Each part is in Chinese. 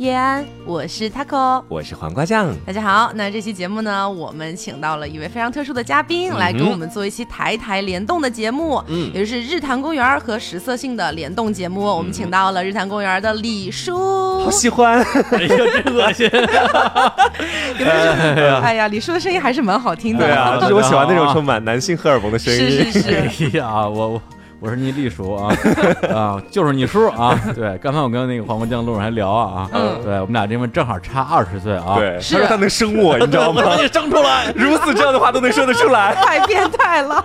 叶安，我是 Taco，我是黄瓜酱。大家好，那这期节目呢，我们请到了一位非常特殊的嘉宾，来跟我们做一期台台联动的节目，嗯，也就是日坛公园和食色性的联动节目。我们请到了日坛公园的李叔，好喜欢，哎呀，真恶心！哎呀，李叔的声音还是蛮好听的，对啊，就是我喜欢那种充满男性荷尔蒙的声音。是是是，哎呀，我我。我是你李叔啊 啊，就是你叔啊。对，刚才我跟那个黄瓜酱路上还聊啊啊，对我们俩这边正好差二十岁啊。对，他说他能生我，你知道吗？能生出来，如此这样的话都能说得出来，太变态了。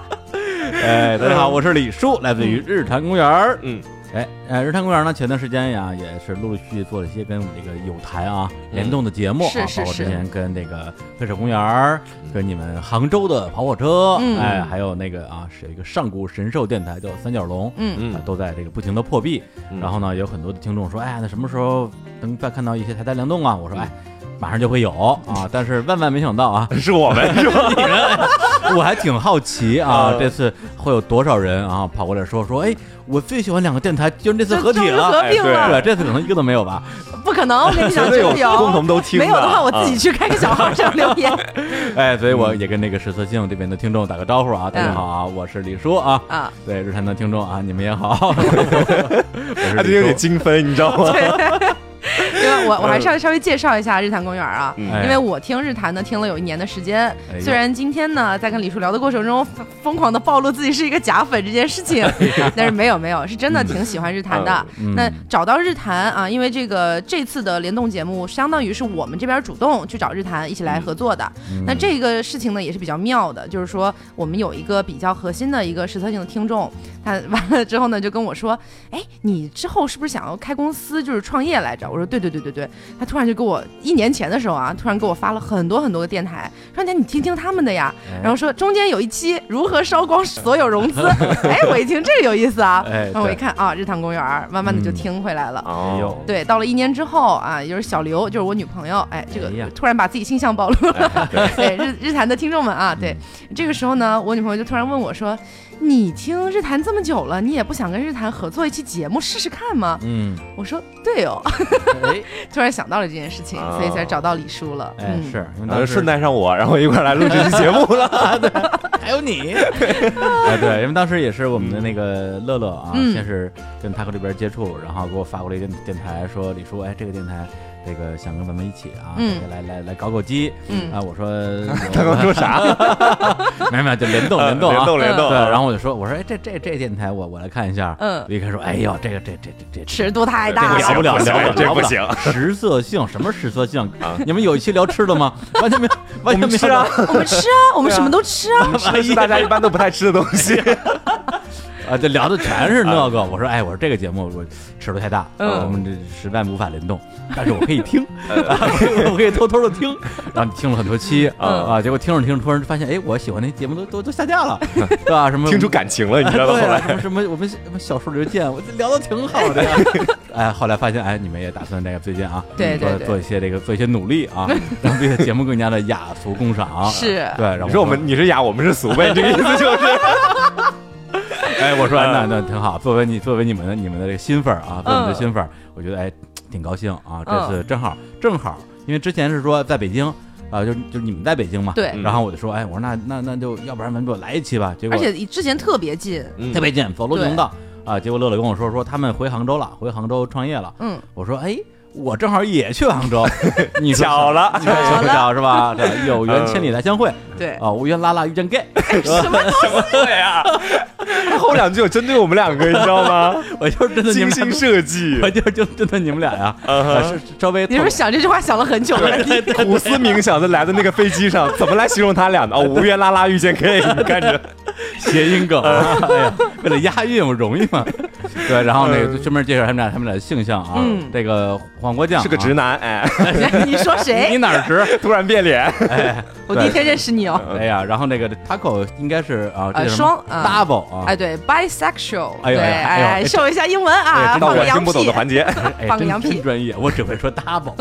哎，大家好，我是李叔，来自于日坛公园。嗯。哎，呃，日坛公园呢，前段时间呀，也是陆陆续续做了一些跟我们这个有台啊联动的节目啊，包括之前跟那个黑水公园，跟你们杭州的跑火车，哎，还有那个啊，是有一个上古神兽电台叫三角龙，嗯嗯，都在这个不停的破壁。然后呢，有很多的听众说，哎，那什么时候能再看到一些台台联动啊？我说，哎。马上就会有啊，但是万万没想到啊，是我们是吧？你们，我还挺好奇啊，这次会有多少人啊跑过来说说，哎，我最喜欢两个电台，就是那次合体了，合并了，对，这次可能一个都没有吧？不可能，我跟你讲，有共同都听，没有的话，我自己去开个小号上留言。哎，所以我也跟那个实测性这边的听众打个招呼啊，大家好啊，我是李叔啊，啊，对，日坛的听众啊，你们也好，他就有点精分，你知道吗？因为我我还是要稍微介绍一下日坛公园啊，因为我听日坛呢听了有一年的时间，虽然今天呢在跟李叔聊的过程中疯狂的暴露自己是一个假粉这件事情，但是没有没有是真的挺喜欢日坛的。那找到日坛啊，因为这个这次的联动节目相当于是我们这边主动去找日坛一起来合作的。那这个事情呢也是比较妙的，就是说我们有一个比较核心的一个实测性的听众，他完了之后呢就跟我说，哎，你之后是不是想要开公司，就是创业来着？我说对对对对对，他突然就给我一年前的时候啊，突然给我发了很多很多个电台，说你你听听他们的呀，然后说中间有一期如何烧光所有融资，哎，我一听这个有意思啊，然后我一看啊，日坛公园，慢慢的就听回来了。哦，对，到了一年之后啊，也就是小刘，就是我女朋友，哎，这个突然把自己形象暴露了，对。日日坛的听众们啊，对，这个时候呢，我女朋友就突然问我说。你听日坛这么久了，你也不想跟日坛合作一期节目试试看吗？嗯，我说对哦，突然想到了这件事情，所以才找到李叔了。哎，是，然后顺带上我，然后一块来录这期节目了。还有你，哎，对，因为当时也是我们的那个乐乐啊，先是跟他和这边接触，然后给我发过来一个电台，说李叔，哎，这个电台。这个想跟咱们一起啊，来来来搞搞基，啊，我说 他刚说啥？没有没有，就联动 联动联动联动。对，然后我就说，我说哎，这这这电台我我来看一下。嗯，一开说，哎呦，这个这这这这尺度太大了，聊不了聊不了，这不行。食色性什么食色性？你们有一期聊吃的吗？完全没，完全没吃啊。我们吃啊，我们什么都吃啊。吃大家一般都不太吃的东西。啊，这聊的全是那个。我说，哎，我说这个节目我尺度太大，我们这实在无法联动，但是我可以听 我可以偷偷的听。然后你听了很多期啊，结果听着听着，突然发现，哎，我喜欢那节目都都都下架了，对吧？什么听出感情了，你知道吗？后来什么我们什么小树林见，我聊的挺好的。哎，后来发现，哎，你们也打算这个最近啊，对做做一些这个做一些努力啊，让这个节目更加的雅俗共赏。是对，你说我们你是雅，我们是俗呗，这个意思就是。哎，我说那那挺好，作为你作为你们的你们的这个新粉儿啊，作为你的新粉儿，我觉得哎挺高兴啊，这次正好正好，因为之前是说在北京啊，就就你们在北京嘛，对，然后我就说，哎，我说那那那就要不然咱们就来一期吧，结果而且之前特别近，特别近，走路就能到啊，结果乐乐跟我说说他们回杭州了，回杭州创业了，嗯，我说哎。我正好也去杭州，你巧了，巧不巧是吧？对，有缘千里来相会。对啊，无缘拉拉遇见 gay，什么什么对啊？后两句有针对我们两个，你知道吗？我就是针对精心设计，我就是就针对你们俩呀。是稍微，你是不是想这句话想了很久了？苦思冥想的来的那个飞机上，怎么来形容他俩呢？哦，无缘拉拉遇见 gay，你看着谐音梗。哎呀，为了押韵，我容易吗？对，然后那个专门介绍他们俩，他们俩的性向啊。这个黄瓜酱是个直男，哎，你说谁？你哪儿直？突然变脸，哎，我第一天认识你哦。哎呀，然后那个 taco 应该是啊，双 double 啊，哎，对，bisexual，哎对，哎，秀一下英文啊，到我听不懂的环节，放个羊屁，专业，我只会说 double，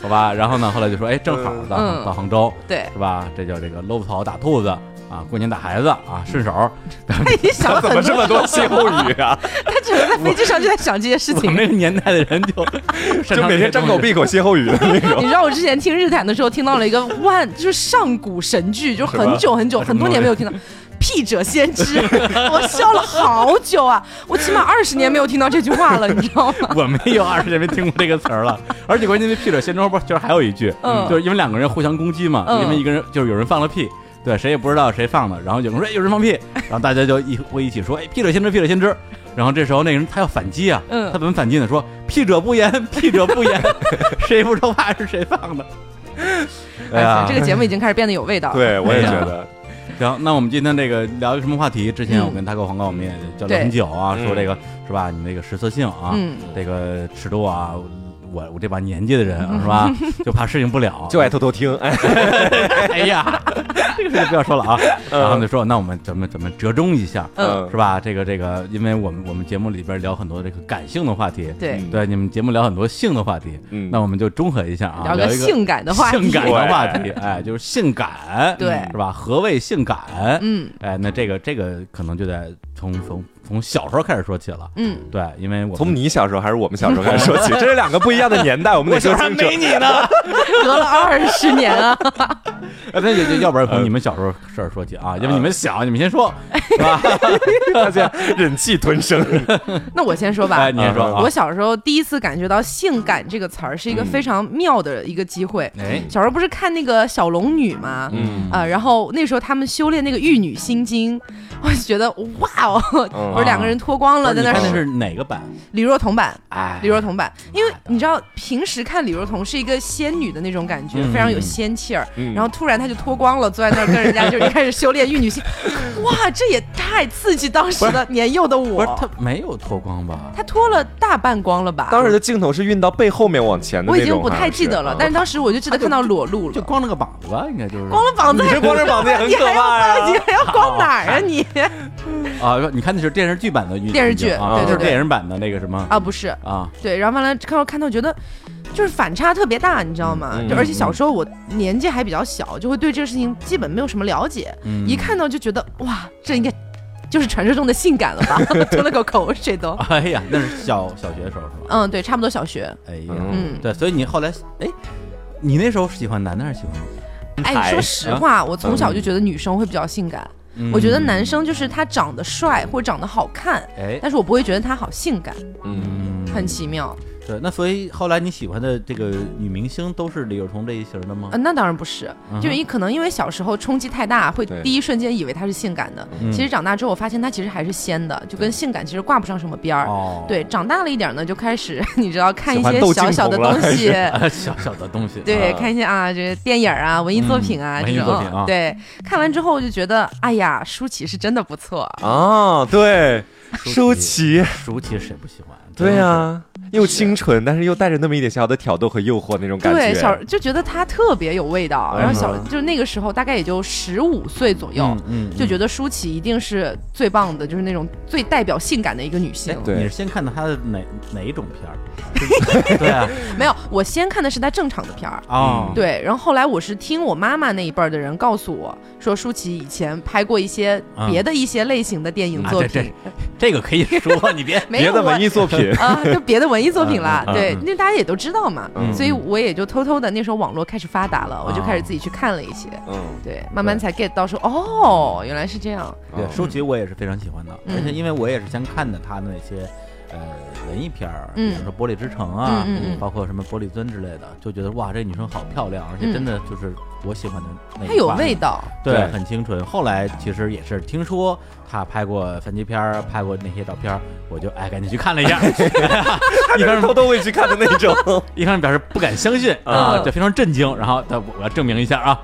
好吧。然后呢，后来就说，哎，正好到到杭州，对，是吧？这叫这个搂草打兔子。啊，过年打孩子啊，顺手。你想怎么这么多歇后 语啊？他只能在飞机上就在想这些事情。我们那个年代的人就 就每天张口闭口歇后语的那种。你知道我之前听日坛的时候听到了一个万，就是上古神剧，就很久很久很多年没有听到。屁者先知，我笑了好久啊！我起码二十年没有听到这句话了，你知道吗？我没有二十年没听过这个词儿了。而且关键那屁者先知后边就是还有一句，嗯，就是因为两个人互相攻击嘛，因为一个人就是有人放了屁，对，谁也不知道谁放的，然后有人说有人放屁，然后大家就一会一起说，哎，屁者先知，屁者先知。然后这时候那个人他要反击啊，嗯，他怎么反击呢？说屁者不言，屁者不言，谁也不说话是谁放的。哎呀，这个节目已经开始变得有味道。对，我也觉得。行，那我们今天这个聊一个什么话题？之前我跟大哥黄哥我们也交流很久啊，说这个是吧？你那个实色性啊，这个尺度啊。我我这把年纪的人是吧，就怕适应不了，就爱偷偷听。哎 呀，这个事就不要说了啊。然后就说，那我们怎么怎么折中一下，嗯，是吧？这个这个，因为我们我们节目里边聊很多这个感性的话题，对对，你们节目聊很多性的话题，嗯，那我们就中和一下啊，聊个性感的话题，性感的话题，哎，就是性感，对，是吧？何谓性感？嗯，哎，那这个这个可能就得从从。从小时候开始说起了，嗯，对，因为我从你小时候还是我们小时候开始说起，这是两个不一样的年代，我们得 说清楚。没你呢，隔了二十年啊。那 要不然从你们小时候事儿说起啊，要不你们小，你们先说，是吧？大家忍气吞声。那我先说吧，你先说。我小时候第一次感觉到“性感”这个词儿是一个非常妙的一个机会。哎，小时候不是看那个小龙女吗？嗯啊，然后那时候他们修炼那个玉女心经，我就觉得哇哦，不是两个人脱光了在那。看的是哪个版？李若彤版。哎，李若彤版，因为你知道平时看李若彤是一个仙女的那种感觉，非常有仙气儿，然后突然她就脱光了，坐在那儿跟人家就开始修炼玉女心，哇，这也太刺激当时的年幼的我。不是他没有脱光吧？她脱了大半光了吧？当时的镜头是运到背后面往前的我已经不太记得了，但是当时我就记得看到裸露了，就光了个膀子吧，应该就是光了膀子。你这光着膀子也很可怕呀！你还要光哪儿啊你？啊，你看的是电视剧版的电视剧，对，就是电影版的那个什么啊？不是啊，对，然后完了看到看到觉得。就是反差特别大，你知道吗？就而且小时候我年纪还比较小，就会对这个事情基本没有什么了解。一看到就觉得哇，这应该就是传说中的性感了吧？吞了个口水都。哎呀，那是小小学的时候是吧？嗯，对，差不多小学。哎呀，嗯，对，所以你后来，哎，你那时候是喜欢男的还是喜欢女的？哎，说实话，我从小就觉得女生会比较性感。我觉得男生就是他长得帅或者长得好看，哎，但是我不会觉得他好性感。嗯，很奇妙。对，那所以后来你喜欢的这个女明星都是李若彤这一型的吗？呃，那当然不是，就你可能因为小时候冲击太大，会第一瞬间以为她是性感的。其实长大之后，我发现她其实还是仙的，就跟性感其实挂不上什么边儿。哦，对，长大了一点呢，就开始 你知道看一些 小小的东西，小小的东西，对，看一些啊，这电影啊，文艺作品啊这种。对，看完之后就觉得，哎呀，舒淇是真的不错啊。对，舒淇，舒淇谁不喜欢？对呀。又清纯，但是又带着那么一点小小的挑逗和诱惑那种感觉。对，小就觉得他特别有味道。然后小就是那个时候大概也就十五岁左右，嗯，就觉得舒淇一定是最棒的，就是那种最代表性感的一个女性。对，你是先看的她的哪哪一种片儿？对啊，没有，我先看的是她正常的片儿啊。对，然后后来我是听我妈妈那一辈儿的人告诉我说，舒淇以前拍过一些别的一些类型的电影作品。这个可以说，你别 别的文艺作品啊，就别的文。艺作品啦，对，那大家也都知道嘛，所以我也就偷偷的，那时候网络开始发达了，我就开始自己去看了一些，嗯，对，慢慢才 get 到说，哦，原来是这样。对，书籍我也是非常喜欢的，而且因为我也是先看的他的那些。呃，文艺片儿，比如说《玻璃之城》啊，包括什么《玻璃樽》之类的，就觉得哇，这女生好漂亮，而且真的就是我喜欢的那。她有味道，对，很清纯。后来其实也是听说她拍过三级片儿，拍过那些照片，我就哎赶紧去看了一下，一开始偷偷会去看的那种，一开始表示不敢相信啊，就非常震惊。然后他我要证明一下啊。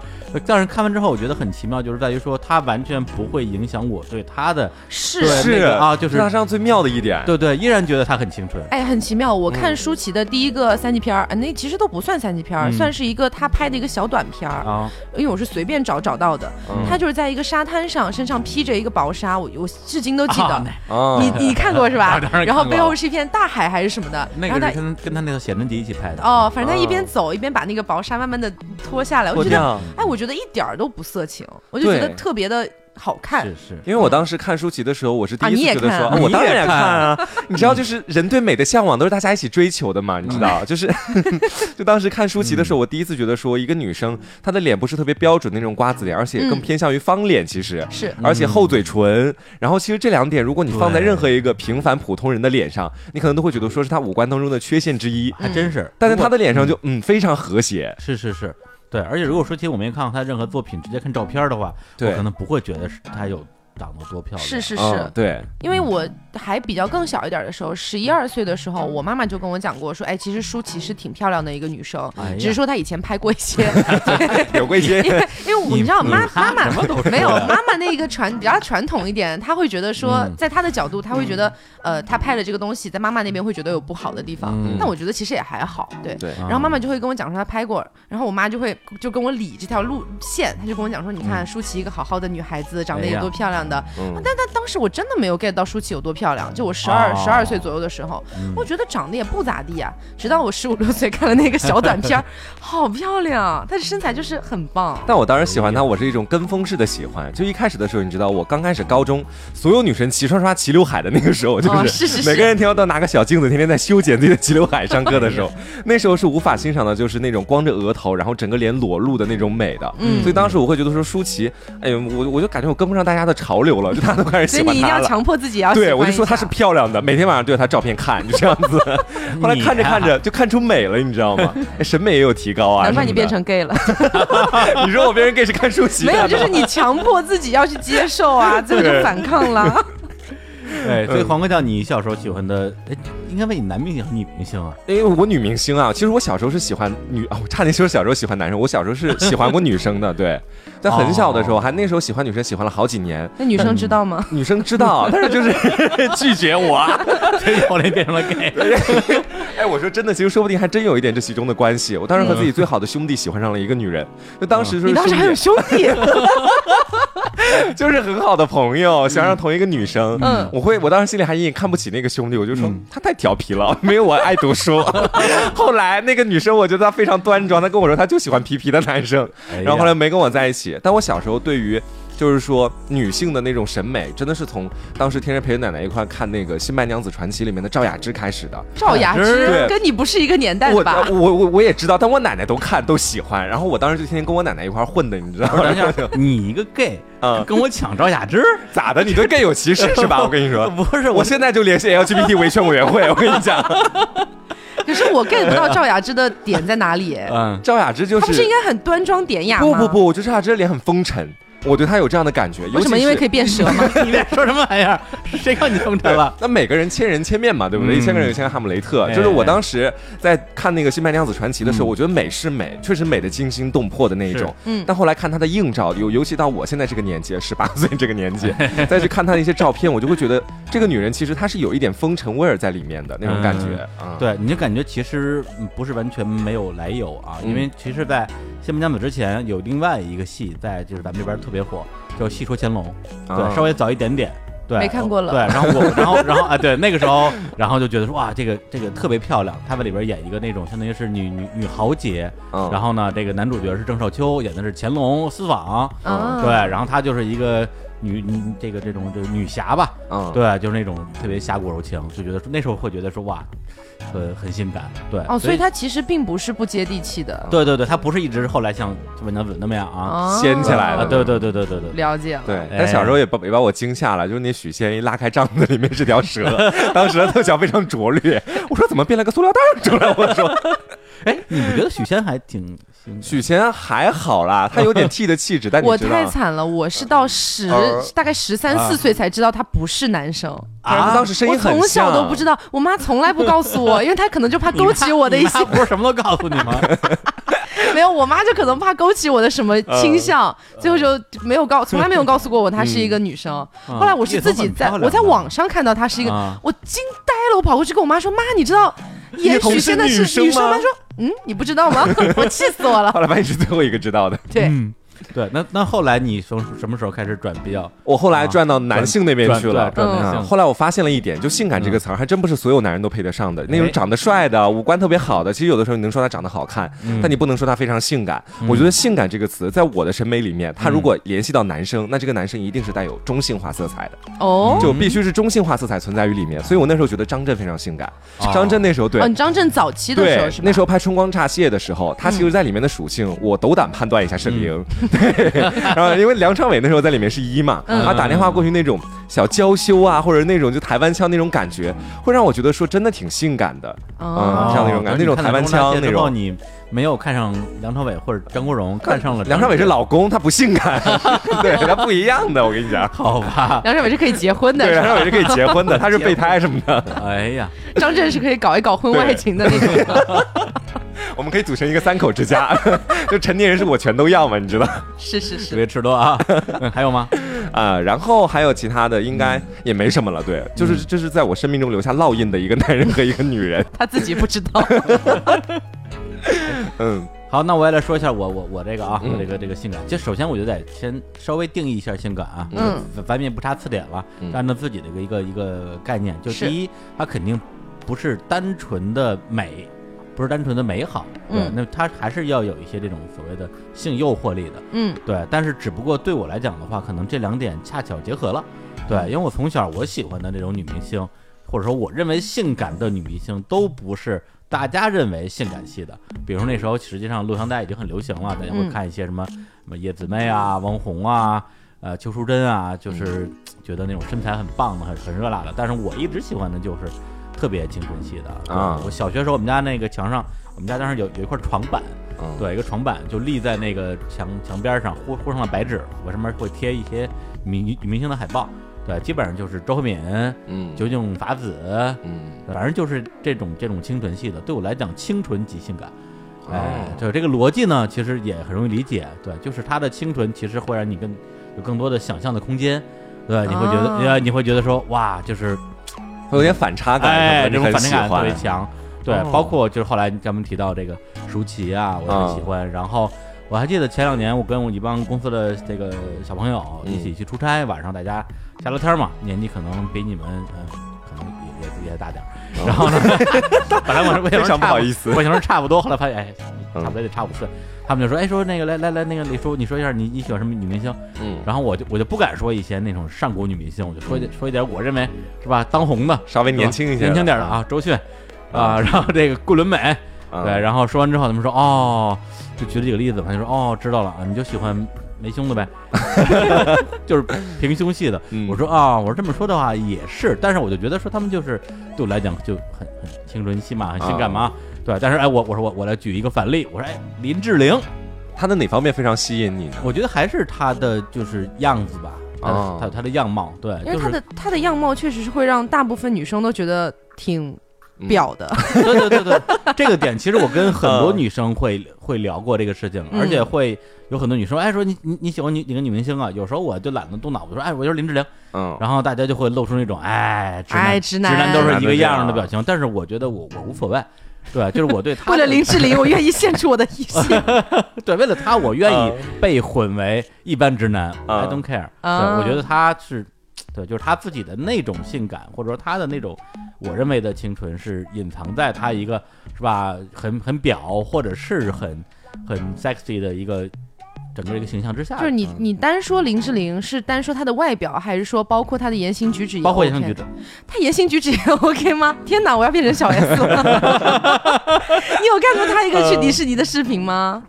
但是看完之后，我觉得很奇妙，就是在于说，它完全不会影响我对他的是是啊，就是它上最妙的一点，对对，依然觉得他很青春。哎，很奇妙。我看舒淇的第一个三级片儿，那其实都不算三级片儿，算是一个他拍的一个小短片儿啊。因为我是随便找找到的，他就是在一个沙滩上，身上披着一个薄纱，我我至今都记得。你你看过是吧？然后背后是一片大海还是什么的？那个跟跟他那个写真集一起拍的。哦，反正他一边走一边把那个薄纱慢慢的脱下来，我觉得，哎，我觉得一点儿都不色情，我就觉得特别的。好看，是是，因为我当时看舒淇的时候，我是第一次觉得说，我当然也看啊。你知道，就是人对美的向往都是大家一起追求的嘛，你知道，就是，就当时看舒淇的时候，我第一次觉得说，一个女生她的脸不是特别标准那种瓜子脸，而且更偏向于方脸，其实。是，而且厚嘴唇，然后其实这两点，如果你放在任何一个平凡普通人的脸上，你可能都会觉得说是她五官当中的缺陷之一，还真是，但在她的脸上就嗯非常和谐，是是是。对，而且如果说其实我没看过他任何作品，直接看照片的话，我可能不会觉得是他有。长得多漂亮！是是是，对，因为我还比较更小一点的时候，十一二岁的时候，我妈妈就跟我讲过，说，哎，其实舒淇是挺漂亮的一个女生，只是说她以前拍过一些，有过一些，因为因为你知道妈妈妈没有妈妈那个传比较传统一点，她会觉得说，在她的角度，她会觉得，呃，她拍的这个东西在妈妈那边会觉得有不好的地方，但我觉得其实也还好，对。对。然后妈妈就会跟我讲说她拍过，然后我妈就会就跟我理这条路线，她就跟我讲说，你看舒淇一个好好的女孩子，长得也多漂亮的，但但。当时我真的没有 get 到舒淇有多漂亮，就我十二十二岁左右的时候，我觉得长得也不咋地啊。直到我十五六岁看了那个小短片，好漂亮，她的身材就是很棒。但我当时喜欢她，我是一种跟风式的喜欢。就一开始的时候，你知道，我刚开始高中，所有女生齐刷刷齐刘海的那个时候，就是每个人天天都拿个小镜子，天天在修剪自己的齐刘海上课的时候，那时候是无法欣赏的，就是那种光着额头，然后整个脸裸露的那种美的。嗯，所以当时我会觉得说舒淇，哎呦，我我就感觉我跟不上大家的潮流了，就大家都开始喜欢她了。所以你一定要强迫自己要对，我就说她是漂亮的，每天晚上对着她照片看，就这样子。后来看着看着就看出美了，你知道吗？审美也有提高啊。难怪你变成 gay 了。你说我变成 gay 是看舒淇？没有，就是你强迫自己要去接受啊，最后就反抗了。对，所以黄哥叫你小时候喜欢的，哎，应该问你男明星还是女明星啊？因为我女明星啊，其实我小时候是喜欢女 啊，我差点说小时候喜欢男生，我小时候是喜欢过女生的，对，在很小的时候，还那时候喜欢女生，喜欢了好几年。那女生知道吗？女生知道，但是就是 拒绝我，所以后来变成了 gay。哎，我说真的，其实说不定还真有一点这其中的关系。我当时和自己最好的兄弟喜欢上了一个女人，就当时说你当时还有兄弟，就是很好的朋友，喜欢上同一个女生，嗯，我会，我当时心里还隐隐看不起那个兄弟，我就说他太调皮了，没有我爱读书。后来那个女生，我觉得她非常端庄，她跟我说她就喜欢皮皮的男生，然后后来没跟我在一起。但我小时候对于。就是说，女性的那种审美，真的是从当时天天陪着奶奶一块看那个《新白娘子传奇》里面的赵雅芝开始的。赵雅芝跟你不是一个年代的吧？我我我也知道，但我奶奶都看都喜欢，然后我当时就天天跟我奶奶一块混的，你知道吗？你一个 gay 啊，跟我抢赵雅芝，咋的？你对 gay 有歧视 是吧？我跟你说，不是，我现在就联系 LGBT 维权委员会，我跟你讲。可是我 get 不到赵雅芝的点在哪里？嗯，赵雅芝就是，她不是应该很端庄典雅吗？不不不，我觉得赵雅芝的脸很风尘。我对他有这样的感觉，为什么？因为可以变蛇吗？你在说什么玩意儿？谁让你这么着了？那每个人千人千面嘛，对不对？一千个人有千个哈姆雷特。就是我当时在看那个《新白娘子传奇》的时候，我觉得美是美，确实美的惊心动魄的那一种。嗯。但后来看他的硬照，尤尤其到我现在这个年纪，十八岁这个年纪，再去看他的一些照片，我就会觉得这个女人其实她是有一点风尘味儿在里面的那种感觉。对，你就感觉其实不是完全没有来由啊，因为其实，在《新白娘子》之前有另外一个戏，在就是咱们这边特别火。叫《戏说乾隆》，对，稍微早一点点，对，没看过了。对，然后我，然后，然后啊，对，那个时候，然后就觉得说，哇，这个这个特别漂亮。她在里边演一个那种相当于是女女女豪杰，然后呢，这个男主角是郑少秋，演的是乾隆私访，对，然后他就是一个女女这个这种这女侠吧，嗯，对，就是那种特别侠骨柔情，就觉得那时候会觉得说，哇。很很性感，对。哦，所以他其实并不是不接地气的，对对对，他不是一直后来像温娘子那么样啊，掀起来了，对对对对对对，了解了，对，但小时候也把也把我惊吓了，就是那许仙一拉开帐子，里面是条蛇，当时的特效非常拙劣，我说怎么变了个塑料袋出来？我说，哎，你们觉得许仙还挺？许仙还好啦，他有点 T 的气质，但我太惨了，我是到十大概十三四岁才知道他不是男生啊，当时声音很从小都不知道，我妈从来不告诉我，因为她可能就怕勾起我的一些，不是什么都告诉你吗？没有，我妈就可能怕勾起我的什么倾向，最后就没有告，从来没有告诉过我她是一个女生。后来我是自己在我在网上看到她是一个，我惊呆了，我跑过去跟我妈说：“妈，你知道 也许仙的是女生吗？”说。嗯，你不知道吗？我气死我了。后来发现是最后一个知道的。对，对，那那后来你从什么时候开始转比较？我后来转到男性那边去了。转男性。后来我发现了一点，就性感这个词儿，还真不是所有男人都配得上的。那种长得帅的、五官特别好的，其实有的时候你能说他长得好看，但你不能说他非常性感。我觉得性感这个词，在我的审美里面，他如果联系到男生，那这个男生一定是带有中性化色彩的。哦。就必须是中性化色彩存在于里面。所以我那时候觉得张震非常性感。张震那时候对。嗯，张震早期的时候是那时候拍《春光乍泄》的时候，他其实在里面的属性，我斗胆判断一下是零。对。然后因为梁朝伟那时候在里面是一嘛，他打电话过去那种小娇羞啊，或者那种就台湾腔那种感觉，会让我觉得说真的挺性感的，嗯，像那种感觉，那种台湾腔那种。你没有看上梁朝伟或者张国荣，看上了梁朝伟是老公，他不性感，对他不一样的，我跟你讲，好吧？梁朝伟是可以结婚的，对，梁朝伟是可以结婚的，他是备胎什么的。哎呀，张震是可以搞一搞婚外情的那种。我们可以组成一个三口之家，就成年人是我全都要嘛，你知道？是是是，别吃多啊。还有吗？啊，然后还有其他的，应该也没什么了。对，就是这是在我生命中留下烙印的一个男人和一个女人。他自己不知道。嗯，好，那我也来说一下我我我这个啊，我这个这个性感。其实首先我就得先稍微定义一下性感啊。嗯。咱们也不差词典了，按照自己的一个一个一个概念，就第一，它肯定不是单纯的美。不是单纯的美好，对，那它还是要有一些这种所谓的性诱惑力的，嗯，对。但是只不过对我来讲的话，可能这两点恰巧结合了，对，因为我从小我喜欢的这种女明星，或者说我认为性感的女明星，都不是大家认为性感系的。比如那时候实际上录像带已经很流行了，大家会看一些什么什么叶子妹啊、王红啊、呃邱淑贞啊，就是觉得那种身材很棒的、很很热辣的。但是我一直喜欢的就是。特别青春系的。啊！我小学时候，我们家那个墙上，我们家当时有有一块床板，对，一个床板就立在那个墙墙边上，糊糊上了白纸，我上面会贴一些明女明星的海报，对，基本上就是周慧敏，嗯，酒井法子，嗯，反正就是这种这种清纯系的，对我来讲，清纯即性感，哎，就这个逻辑呢，其实也很容易理解，对，就是它的清纯其实会让你更有更多的想象的空间，对，你会觉得，呃，你会觉得说，哇，就是。会有点反差感，哎，这种反差感特别强，对，包括就是后来咱们提到这个舒淇啊，我很喜欢。然后我还记得前两年我跟我一帮公司的这个小朋友一起去出差，晚上大家瞎聊天嘛，年纪可能比你们嗯，可能也也也大点。然后呢，本来我说非常不好意思，我想说差不多，后来发现哎，差不多得差五岁。他们就说：“哎，说那个来来来，那个李叔，你说一下你你喜欢什么女明星？嗯，然后我就我就不敢说一些那种上古女明星，我就说说一点我认为是吧当红的，稍微年轻一些、年轻点的啊，周迅啊，然后这个顾伦美，对，然后说完之后，他们说哦，就举了几个例子，他就说哦，知道了啊，你就喜欢没胸的呗，就是平胸系的。我说啊，我说这么说的话也是，但是我就觉得说他们就是对我来讲就很很青春期嘛，很性感嘛。”对，但是哎，我我说我我来举一个反例，我说哎，林志玲，她的哪方面非常吸引你呢？我觉得还是她的就是样子吧，啊，她她的样貌，对，因为她的她的样貌确实是会让大部分女生都觉得挺。表的，对对对对，这个点其实我跟很多 女生会会聊过这个事情，而且会有很多女生哎说你你你喜欢你哪个女明星啊？有时候我就懒得动脑子说哎我就是林志玲，嗯，然后大家就会露出那种哎直男直男。都是一个样的表情，但是我觉得我我无所谓，对，就是我对他为了林志玲我愿意献出我的一切，对，为了他我愿意被混为一般直男，I don't care，对，我觉得他是。对，就是他自己的那种性感，或者说他的那种，我认为的清纯，是隐藏在他一个，是吧？很很表，或者是很很 sexy 的一个整个一个形象之下。就是你你单说林志玲，是单说她的外表，还是说包括她的言行举止？包括言行举止。她言行举止也 OK 吗？天哪，我要变成小 S 了！你有看过她一个去迪士尼的视频吗？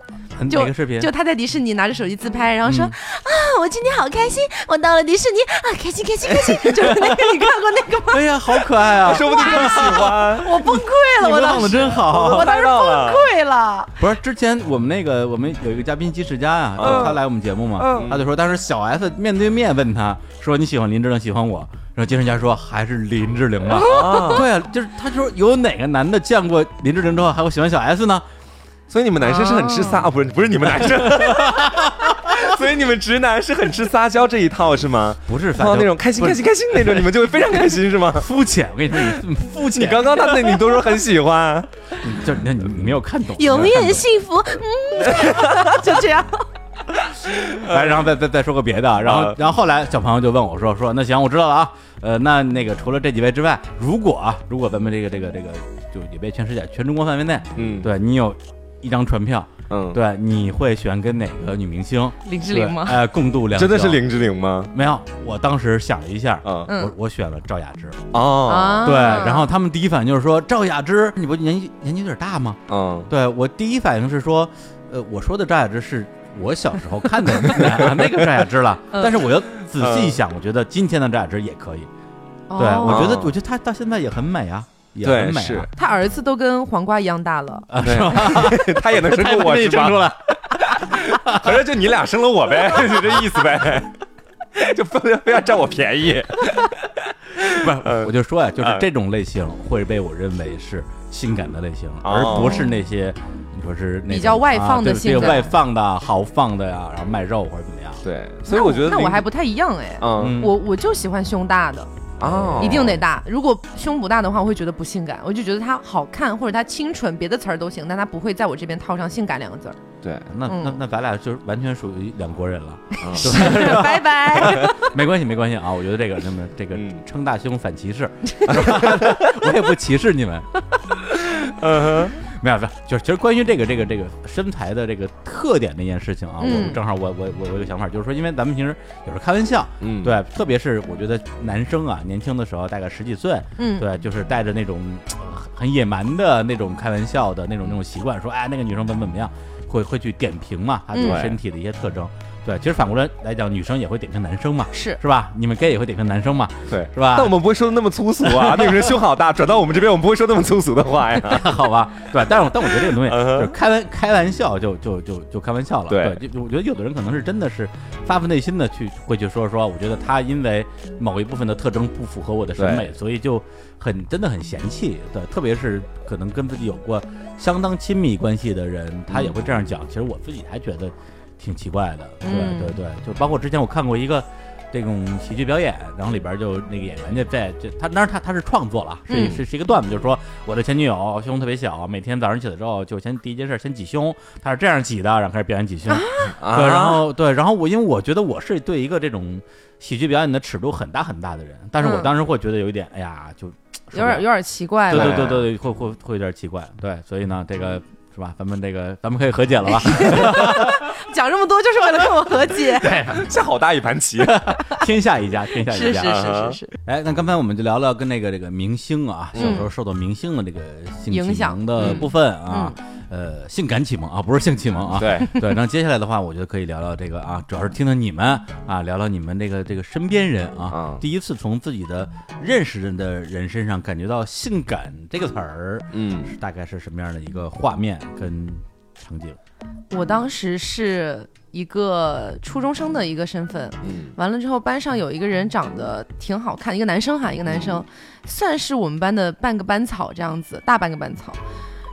就就他在迪士尼拿着手机自拍，然后说啊，我今天好开心，我到了迪士尼啊，开心开心开心，就是那个你看过那个吗？哎呀，好可爱啊，说不定更喜欢。我崩溃了，我当时真好，我当时崩溃了。不是之前我们那个我们有一个嘉宾金世佳呀，他来我们节目嘛，他就说当时小 S 面对面问他说你喜欢林志玲喜欢我，然后金世佳说还是林志玲吧。对啊，就是他说有哪个男的见过林志玲之后还会喜欢小 S 呢？所以你们男生是很吃撒啊？不是不是你们男生，所以你们直男是很吃撒娇这一套是吗？不是，看到那种开心开心开心那种，你们就会非常开心是吗？肤浅，我跟你说你肤浅。你刚刚他对你都说很喜欢，就那你你没有看懂。永远幸福，嗯，就这样。来，然后再再再说个别的，然后然后后来小朋友就问我说说那行我知道了啊，呃那那个除了这几位之外，如果啊如果咱们这个这个这个就也被全世界全中国范围内，嗯，对你有一张船票，嗯，对，你会选跟哪个女明星？林志玲吗？哎，共度两真的是林志玲吗？没有，我当时想了一下，嗯，我我选了赵雅芝。哦，对，然后他们第一反应就是说赵雅芝，你不年纪年纪有点大吗？嗯，对我第一反应是说，呃，我说的赵雅芝是。我小时候看的那个赵雅芝了，但是我又仔细一想，我觉得今天的赵雅芝也可以。对，我觉得，我觉得她到现在也很美啊，也很美。是，他儿子都跟黄瓜一样大了，是吧？他也能生出我，是吧？合着就你俩生了我呗，就这意思呗，就非非要占我便宜。不，我就说呀，就是这种类型会被我认为是性感的类型，而不是那些你。说是比较外放的性格，外放的豪放的呀，然后卖肉或者怎么样？对，所以我觉得那我还不太一样哎，嗯，我我就喜欢胸大的哦，一定得大。如果胸不大的话，我会觉得不性感，我就觉得它好看或者它清纯，别的词儿都行，但它不会在我这边套上性感两个字儿。对，那那那咱俩就完全属于两国人了，拜拜。没关系没关系啊，我觉得这个什么这个称大胸反歧视，我也不歧视你们。嗯哼。没有，没有，就是其实关于这个这个这个身材的这个特点那件事情啊，我正好我我我我有个想法，就是说，因为咱们平时有时候开玩笑，嗯，对，特别是我觉得男生啊，年轻的时候大概十几岁，嗯，对，就是带着那种很野蛮的那种开玩笑的那种那种习惯，说哎那个女生怎么怎么样，会会去点评嘛，她身体的一些特征。对，其实反过来来讲，女生也会点评男生嘛，是是吧？你们 gay 也会点评男生嘛，对，是吧？但我们不会说的那么粗俗啊。那个人胸好大，转到我们这边，我们不会说那么粗俗的话呀，好吧？对，但是但我觉得这个东西就是开玩开玩笑，就就就就开玩笑了。对，就我觉得有的人可能是真的是发自内心的去会去说说，我觉得他因为某一部分的特征不符合我的审美，所以就很真的很嫌弃。对，特别是可能跟自己有过相当亲密关系的人，他也会这样讲。其实我自己还觉得。挺奇怪的，对对对，就包括之前我看过一个这种喜剧表演，然后里边就那个演员就在就他，当然他他是创作了，是是是一个段子，就是说我的前女友胸特别小，每天早上起来之后就先第一件事先挤胸，他是这样挤的，然后开始表演挤胸，对，然后对，然后我因为我觉得我是对一个这种喜剧表演的尺度很大很大的人，但是我当时会觉得有一点，哎呀，就有点有点奇怪，对对对对对，会会会有点奇怪，对，所以呢，这个。是吧？咱们这个，咱们可以和解了吧？讲这么多就是为了跟我和解。对，这好大一盘棋，天下一家，天下一家。是是是是是。哎，那刚才我们就聊聊跟那个这个明星啊，小时候受到明星的这个性影响的部分啊。呃，性感启蒙啊，不是性启蒙啊。对对，那接下来的话，我觉得可以聊聊这个啊，主要是听听你们啊，聊聊你们这个这个身边人啊，第一次从自己的认识人的人身上感觉到性感这个词儿，嗯，大概是什么样的一个画面跟场景？我当时是一个初中生的一个身份，嗯，完了之后班上有一个人长得挺好看，一个男生哈，一个男生，算是我们班的半个班草这样子，大半个班草。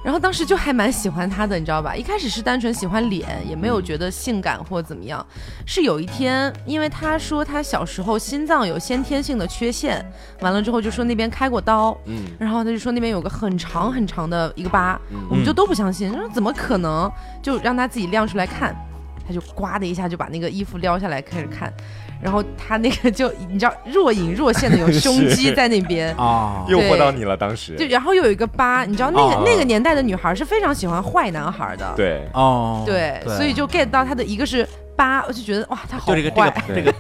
然后当时就还蛮喜欢他的，你知道吧？一开始是单纯喜欢脸，也没有觉得性感或怎么样。是有一天，因为他说他小时候心脏有先天性的缺陷，完了之后就说那边开过刀，嗯，然后他就说那边有个很长很长的一个疤，我们就都不相信，说怎么可能？就让他自己亮出来看，他就呱的一下就把那个衣服撩下来开始看。然后他那个就你知道若隐若现的有胸 肌在那边。啊，诱惑到你了当时。就然后又有一个疤，你知道那个那个年代的女孩是非常喜欢坏男孩的。对。哦，对，所以就 get 到他的一个是。八，我就觉得哇，他好坏。这个这个这个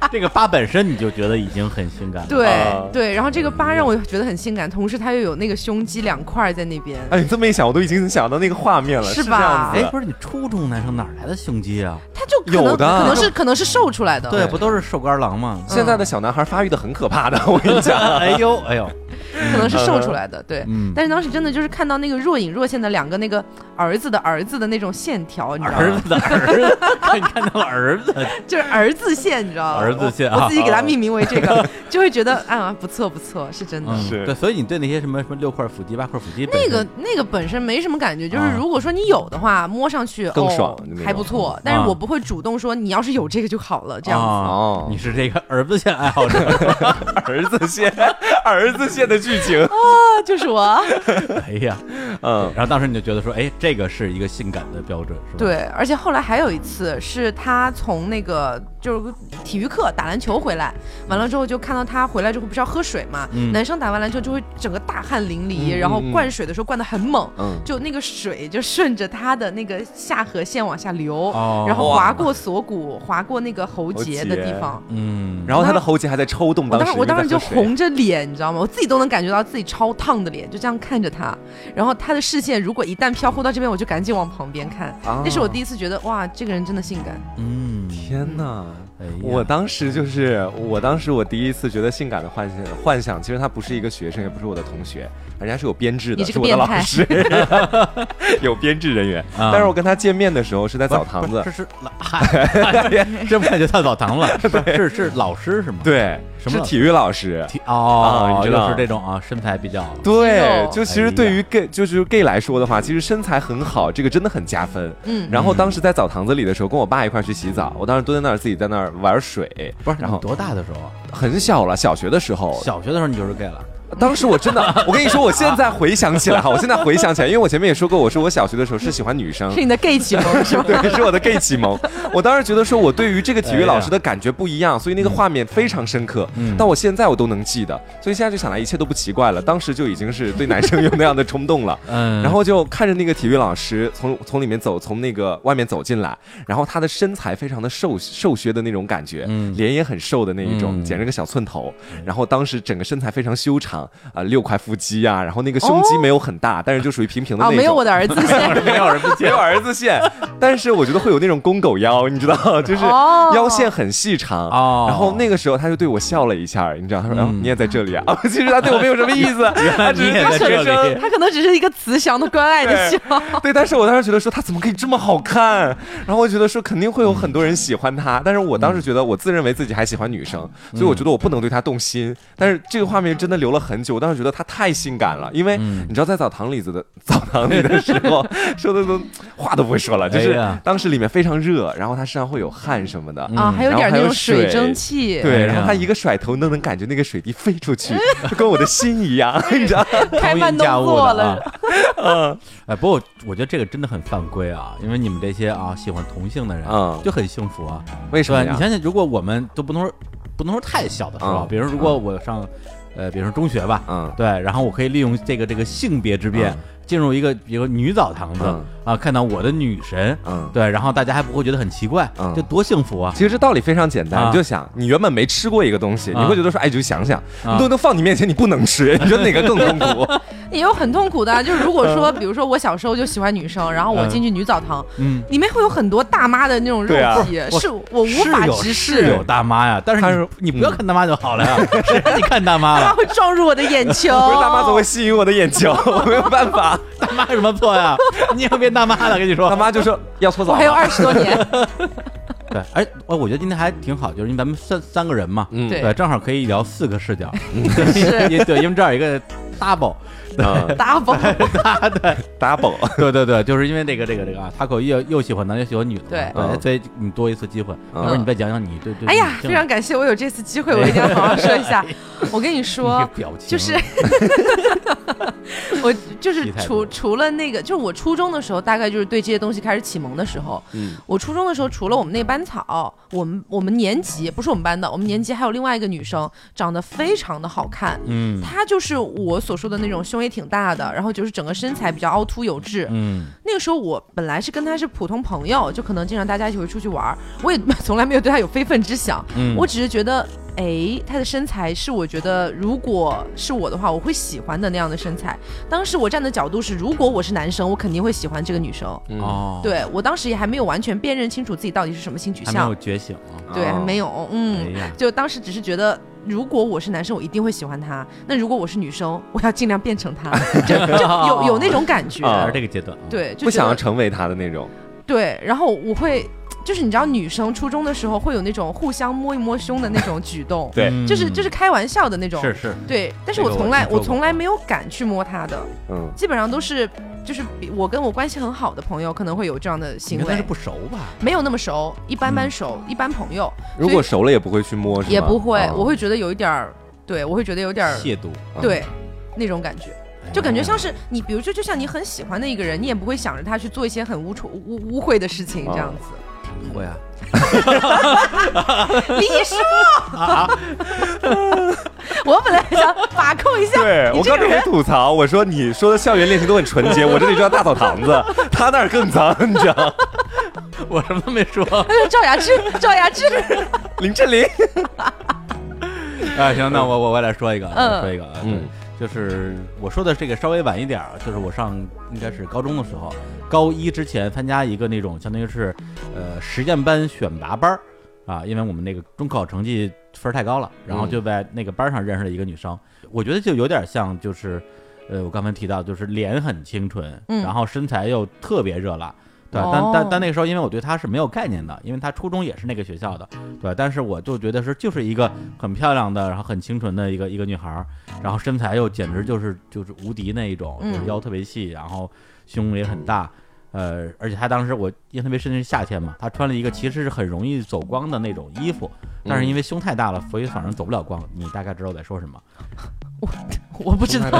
这个八本身你就觉得已经很性感了。对对，然后这个八让我觉得很性感，同时他又有那个胸肌两块在那边。哎，你这么一想，我都已经想到那个画面了，是吧？哎，不是你初中男生哪来的胸肌啊？他就有的，可能是可能是瘦出来的。对，不都是瘦干狼吗？现在的小男孩发育的很可怕的，我跟你讲。哎呦哎呦。可能是瘦出来的，对，但是当时真的就是看到那个若隐若现的两个那个儿子的儿子的那种线条，你知道吗？儿子的儿子，看到儿子，就是儿子线，你知道吗？儿子线，我自己给他命名为这个，就会觉得啊，不错不错，是真的。是对，所以你对那些什么什么六块腹肌、八块腹肌，那个那个本身没什么感觉，就是如果说你有的话，摸上去更爽，还不错。但是我不会主动说你要是有这个就好了，这样子。哦，你是这个儿子线爱好者，儿子线，儿子线的剧情啊。就是我，哎呀，嗯，然后当时你就觉得说，哎，这个是一个性感的标准，是吧？对，而且后来还有一此是他从那个就是体育课打篮球回来，完了之后就看到他回来之后不是要喝水嘛，男生打完篮球就会整个大汗淋漓，然后灌水的时候灌的很猛，就那个水就顺着他的那个下颌线往下流，然后划过锁骨，划过那个喉结的地方，嗯，然后他的喉结还在抽动，当时我当时就红着脸，你知道吗？我自己都能感觉到自己超烫的脸，就这样看着他，然后他的视线如果一旦飘忽到这边，我就赶紧往旁边看，那是我第一次觉得哇，这个人真的性感，嗯，天哪。我当时就是，我当时我第一次觉得性感的幻想，幻想其实他不是一个学生，也不是我的同学，人家是有编制的，是我的老师，有编制人员。但是我跟他见面的时候是在澡堂子，这是这不感觉到澡堂了？是是老师是吗？对。是体育老师体哦，你知道是这种啊，身材比较对，就其实对于 gay 就是 gay 来说的话，其实身材很好，这个真的很加分。嗯，然后当时在澡堂子里的时候，跟我爸一块去洗澡，我当时蹲在那儿自己在那儿玩水，不是，然后多大的时候？很小了，小学的时候。小学的时候你就是 gay 了。当时我真的，我跟你说，我现在回想起来哈，我现在回想起来，因为我前面也说过，我说我小学的时候是喜欢女生，是你的 gay 启蒙是吗？对，是我的 gay 启蒙。我当时觉得说我对于这个体育老师的感觉不一样，所以那个画面非常深刻。嗯，但我现在我都能记得，所以现在就想来一切都不奇怪了。当时就已经是对男生有那样的冲动了。嗯，然后就看着那个体育老师从从里面走，从那个外面走进来，然后他的身材非常的瘦瘦削的那种感觉，嗯，脸也很瘦的那一种，剪了个小寸头，然后当时整个身材非常修长啊，六块。腹肌啊，然后那个胸肌没有很大，但是就属于平平的那种。没有我的儿子线，没有儿子线，没有儿子线。但是我觉得会有那种公狗腰，你知道，就是腰线很细长。然后那个时候他就对我笑了一下，你知道，他说：“你也在这里啊。”其实他对我没有什么意思，他只是在这里。他可能只是一个慈祥的关爱的笑。对，但是我当时觉得说他怎么可以这么好看？然后我觉得说肯定会有很多人喜欢他。但是我当时觉得我自认为自己还喜欢女生，所以我觉得我不能对他动心。但是这个画面真的留了很久，我当时觉得他太性感了，因为你知道在澡堂里子的 澡堂里的时候 说的都话都不会说了，就是当时里面非常热，然后他身上会有汗什么的啊，还有点那种水蒸气，对，然后他一个甩头都能感觉那个水滴飞出去，就跟我的心一样，你知道，开慢动作了，嗯，哎，不过我觉得这个真的很犯规啊，因为你们这些啊喜欢同性的人啊就很幸福啊，为什么？你想想，如果我们都不能说不能说太小的时候，比如如果我上。呃，比如说中学吧，嗯，对，然后我可以利用这个这个性别之便，进入一个比如女澡堂子啊，看到我的女神，嗯，对，然后大家还不会觉得很奇怪，嗯，这多幸福啊！其实这道理非常简单，你就想，你原本没吃过一个东西，你会觉得说，哎，就想想，你都能放你面前，你不能吃，你觉得哪个更痛苦？也有很痛苦的，就是如果说，比如说我小时候就喜欢女生，然后我进去女澡堂，嗯，里面会有很多大妈的那种肉体，是我无法直视。是有大妈呀，但是你不要看大妈就好了呀，谁让你看大妈 了？大妈会撞入我的眼球，不是大妈总会吸引我的眼球，我没有办法。大妈有什么错呀？你要变大妈的，跟你说，大妈就说 要搓澡，还有二十多年。对，哎，我我觉得今天还挺好，就是因为咱们三三个人嘛，对，正好可以聊四个视角，是，对，因为这儿有一个 double。double，对，double，对对对，就是因为这个这个这个啊，他可又又喜欢男又喜欢女的，对，所以你多一次机会。要不你再讲讲你对对。哎呀，非常感谢我有这次机会，我一定要好好说一下。我跟你说，就是，我就是除除了那个，就是我初中的时候，大概就是对这些东西开始启蒙的时候。嗯，我初中的时候，除了我们那班草，我们我们年级不是我们班的，我们年级还有另外一个女生，长得非常的好看。嗯，她就是我所说的那种胸也挺大的，然后就是整个身材比较凹凸有致。嗯，那个时候我本来是跟他是普通朋友，就可能经常大家一起会出去玩，我也从来没有对他有非分之想。嗯，我只是觉得。哎，他的身材是我觉得，如果是我的话，我会喜欢的那样的身材。当时我站的角度是，如果我是男生，我肯定会喜欢这个女生。哦，对我当时也还没有完全辨认清楚自己到底是什么性取向，还没有觉醒啊。对，还没有。嗯，就当时只是觉得，如果我是男生，我一定会喜欢他。那如果我是女生，我要尽量变成他，就就有有那种感觉。这个阶段，对，不想要成为他的那种。对，然后我会。就是你知道，女生初中的时候会有那种互相摸一摸胸的那种举动，对，就是就是开玩笑的那种，是是，对。但是我从来我从来没有敢去摸她的，嗯，基本上都是就是我跟我关系很好的朋友可能会有这样的行为，但是不熟吧？没有那么熟，一般般熟，一般朋友。如果熟了也不会去摸，也不会，我会觉得有一点儿，对我会觉得有点亵渎，对，那种感觉。就感觉像是你，比如说，就像你很喜欢的一个人，你也不会想着他去做一些很污臭、污污秽的事情，这样子。会啊。李叔，我本来想把控一下。对我刚准备吐槽，我说你说的校园恋情都很纯洁，我这里就叫大澡堂子，他那儿更脏，你知道？我什么都没说。赵雅芝，赵雅芝，林志玲。啊，行，那我我我来说一个，说一个啊，嗯，就是我说的这个稍微晚一点就是我上应该是高中的时候，高一之前参加一个那种相当于是呃实验班选拔班儿啊，因为我们那个中考成绩分太高了，然后就在那个班上认识了一个女生，我觉得就有点像就是呃我刚才提到就是脸很清纯，然后身材又特别热辣。对，但但但那个时候，因为我对她是没有概念的，因为她初中也是那个学校的，对，但是我就觉得是就是一个很漂亮的，然后很清纯的一个一个女孩，然后身材又简直就是就是无敌那一种，就是腰特别细，然后胸也很大，呃，而且她当时我印象特别深是夏天嘛，她穿了一个其实是很容易走光的那种衣服，但是因为胸太大了，所以反正走不了光。你大概知道我在说什么？我我不知道，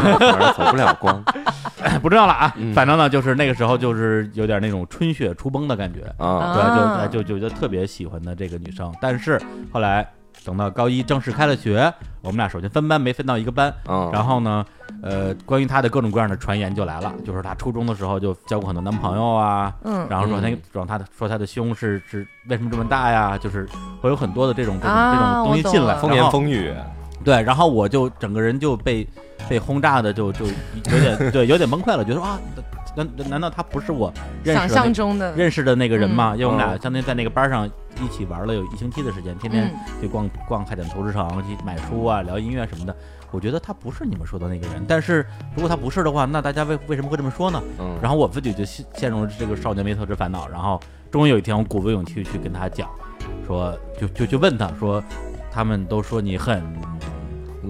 走不了光，不知道了啊。反正呢，就是那个时候，就是有点那种春雪初崩的感觉啊。对，就就就特别喜欢的这个女生。但是后来等到高一正式开了学，我们俩首先分班没分到一个班。然后呢，呃，关于她的各种各样的传言就来了，就是她初中的时候就交过很多男朋友啊。嗯。然后说那说她的说她的胸是是为什么这么大呀？就是会有很多的这种这种这种东西进来，风言风语。对，然后我就整个人就被被轰炸的，就就有点 对，有点崩溃了，觉得啊，难难道他不是我想象中的认识的那个人吗？因为我们俩相当于在那个班上一起玩了有一星期的时间，天天去逛逛海淀投资城，去买书啊，聊音乐什么的。我觉得他不是你们说的那个人，但是如果他不是的话，那大家为为什么会这么说呢？嗯。然后我自己就陷陷入了这个少年没特之烦恼。然后终于有一天，我鼓足勇气去跟他讲，说就就就问他说。他们都说你很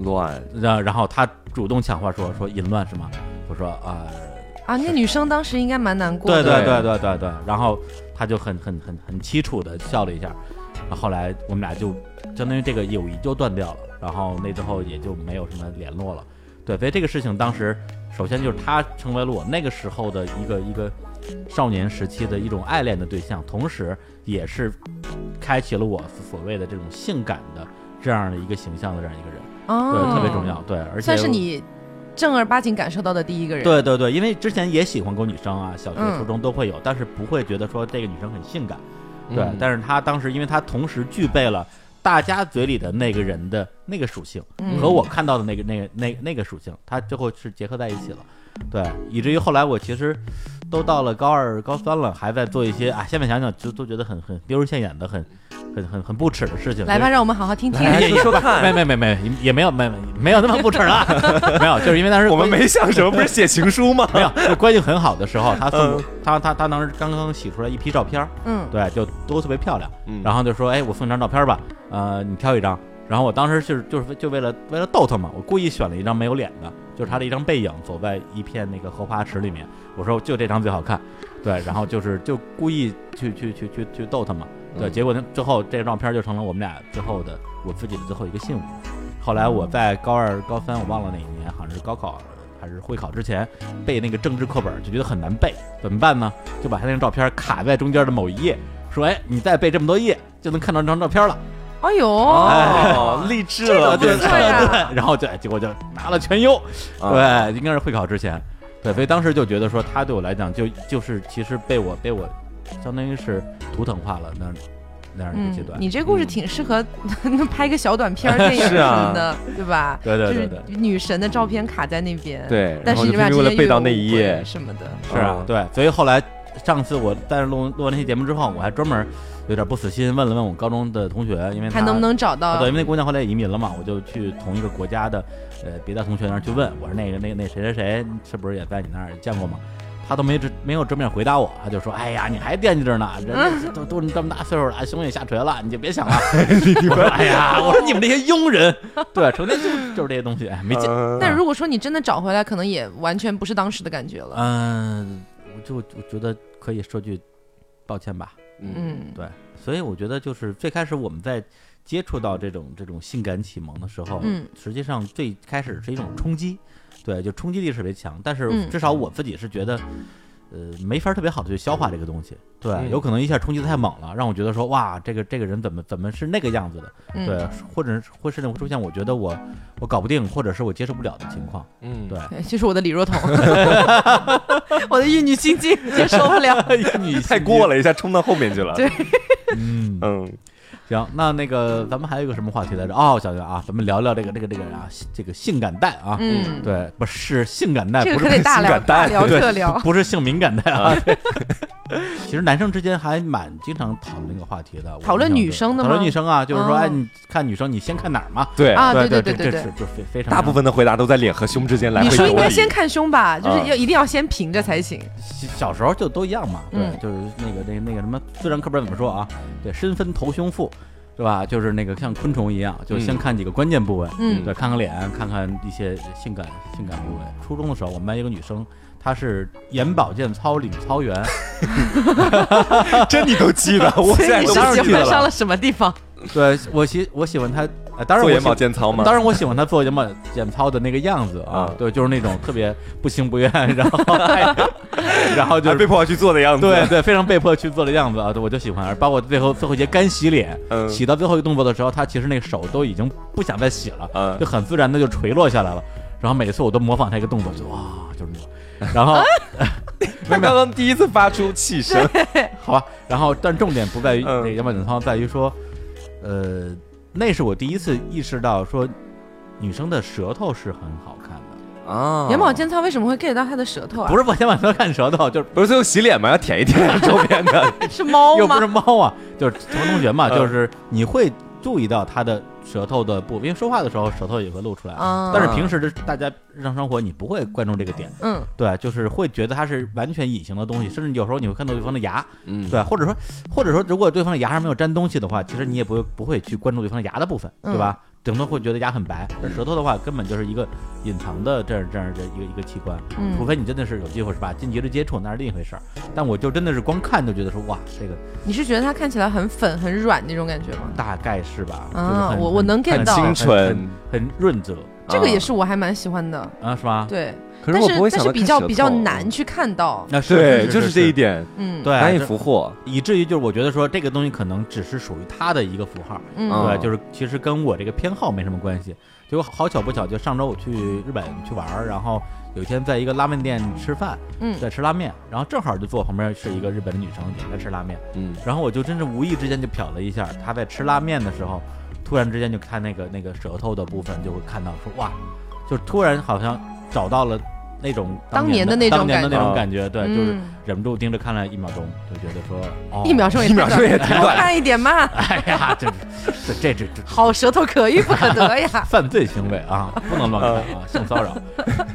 乱，然然后他主动抢话说说淫乱是吗？我说啊啊，那女生当时应该蛮难过的。对对对对对对。然后他就很很很很凄楚的笑了一下。后来我们俩就相当于这个友谊就断掉了。然后那之后也就没有什么联络了。对，所以这个事情当时首先就是他成为了我那个时候的一个一个少年时期的一种爱恋的对象，同时也是开启了我所谓的这种性感的。这样的一个形象的这样一个人，对，特别重要，对，而且算是你正儿八经感受到的第一个人。对对对，因为之前也喜欢过女生啊，小学、初中都会有，但是不会觉得说这个女生很性感，对。但是她当时，因为她同时具备了大家嘴里的那个人的那个属性，和我看到的那个、那个、那那个属性，她最后是结合在一起了，对，以至于后来我其实都到了高二、高三了，还在做一些啊，现在想想就都觉得很很丢人现眼的很。很很很不耻的事情，来吧，让我们好好听听。你说吧，没没没没，也没有没没有那么不耻了，没有，就是因为当时我们没想什么，不是写情书吗？没有，关系很好的时候，他送他他他当时刚刚洗出来一批照片，嗯，对，就都特别漂亮，然后就说，哎，我送你张照片吧，呃，你挑一张。然后我当时就是就是就为了为了逗他嘛，我故意选了一张没有脸的，就是他的一张背影，走在一片那个荷花池里面。我说就这张最好看，对，然后就是就故意去去去去去逗他嘛。对，结果呢，最后这个照片就成了我们俩最后的我自己的最后一个信物。后来我在高二、高三，我忘了哪一年，好像是高考还是会考之前背那个政治课本，就觉得很难背，怎么办呢？就把他那张照片卡在中间的某一页，说：“哎，你再背这么多页，就能看到这张照片了。”哎呦，哦，励志了，对对对，然后对，结果就拿了全优，对，应该是会考之前，对，所以当时就觉得说他对我来讲就就是其实被我被我。相当于是图腾化了那那样一个阶段。你这故事挺适合 拍个小短片 电影什么的，对吧？对对对对。女神的照片卡在那边，对，但是你们为了背到那一页什么的，是啊，对。所以后来上次我但是录录完那期节目之后，我还专门有点不死心，问了问我高中的同学，因为还能不能找到？对，因为那姑娘后来也移民了嘛，我就去同一个国家的呃别的同学那儿去问，我说那个那个那谁谁谁是不是也在你那儿见过吗？他都没直没有正面回答我，他就说：“哎呀，你还惦记着呢，人都都这么大岁数了，胸也下垂了，你就别想了。”哎呀，我说你们这些庸人，对，成天就就是这些东西，哎，没劲。但如果说你真的找回来，可能也完全不是当时的感觉了。嗯，我就我觉得可以说句抱歉吧。嗯，对，所以我觉得就是最开始我们在接触到这种这种性感启蒙的时候，嗯，实际上最开始是一种冲击。对，就冲击力特别强。但是至少我自己是觉得。呃，没法特别好的去消化这个东西，对，有可能一下冲击的太猛了，让我觉得说，哇，这个这个人怎么怎么是那个样子的，对，或者会甚至会出现我觉得我我搞不定，或者是我接受不了的情况，嗯，对，就是我的李若彤，我的玉女心经接受不了，玉女太过了一下冲到后面去了，对，嗯。嗯。行，那那个咱们还有一个什么话题来着？哦，小熊啊，咱们聊聊这个这个这个啊，这个性感带啊，嗯，对，不是性感带，这个可得大聊大聊特聊，不是性敏感带啊。其实男生之间还蛮经常讨论这个话题的，讨论女生的吗？讨论女生啊，就是说，哎，你看女生，你先看哪儿嘛？对啊，对对对对对，就非非常大部分的回答都在脸和胸之间来回。你说应该先看胸吧，就是要一定要先平着才行。小时候就都一样嘛，对，就是那个那个那个什么自然课本怎么说啊？对，身分头胸腹。对吧？就是那个像昆虫一样，就先看几个关键部位，嗯，对，看看脸，看看一些性感性感部位。初中的时候，我们班一个女生，她是眼保健操领操员，这你都记得？我现在都喜欢上了什么地方？对我喜我喜欢她。当然做眼保健操嘛？当然我喜欢他做眼保健操的那个样子啊，对，就是那种特别不情不愿，然后 然后就被迫去做的样子，对对，非常被迫去做的样子啊，我就喜欢。包括最后最后一节干洗脸，洗到最后一个动作的时候，他其实那个手都已经不想再洗了，就很自然的就垂落下来了。然后每次我都模仿他一个动作，就哇，就是那种。然后 他刚刚第一次发出气声，好吧。然后但重点不在于那个眼保健操，在于说，呃。那是我第一次意识到，说女生的舌头是很好看的啊。眼保健操为什么会 get 到她的舌头啊？不是眼保健操看舌头，就是不是最后洗脸吗？要舔一舔周边的。是猫吗？又不是猫啊，就是同同学嘛，就是你会注意到他的。舌头的部，因为说话的时候舌头也会露出来，但是平时的大家日常生活你不会关注这个点，嗯，对，就是会觉得它是完全隐形的东西，甚至有时候你会看到对方的牙，嗯，对，或者说或者说如果对方的牙上没有粘东西的话，其实你也不会不会去关注对方的牙的部分，对吧？顶多会觉得牙很白，而舌头的话根本就是一个隐藏的这样这样的一个一个器官，除非你真的是有机会是吧，近距离接触那是另一回事儿。但我就真的是光看就觉得说哇，这个你是觉得它看起来很粉很软那种感觉吗？大概是吧。啊，我我能 get 到，清纯很润泽，这个也是我还蛮喜欢的啊，是吧？对。可是我不会想但是比较比较难去看到，那对，就是这一点，嗯，对，难以俘获，以至于就是我觉得说这个东西可能只是属于他的一个符号，嗯，对，就是其实跟我这个偏好没什么关系。结果好巧不巧，就上周我去日本去玩儿，然后有一天在一个拉面店吃饭，嗯，在吃拉面，然后正好就坐旁边是一个日本的女生也在吃拉面，嗯，然后我就真是无意之间就瞟了一下，她在吃拉面的时候，突然之间就看那个那个舌头的部分，就会看到说哇，就突然好像找到了。那种当年的那种感觉，那种感觉，对，就是忍不住盯着看了一秒钟，就觉得说，哦，一秒钟也一秒钟也挺短，看一点嘛。哎呀，这这这这好舌头可遇不可得呀！犯罪行为啊，不能乱看啊，性骚扰。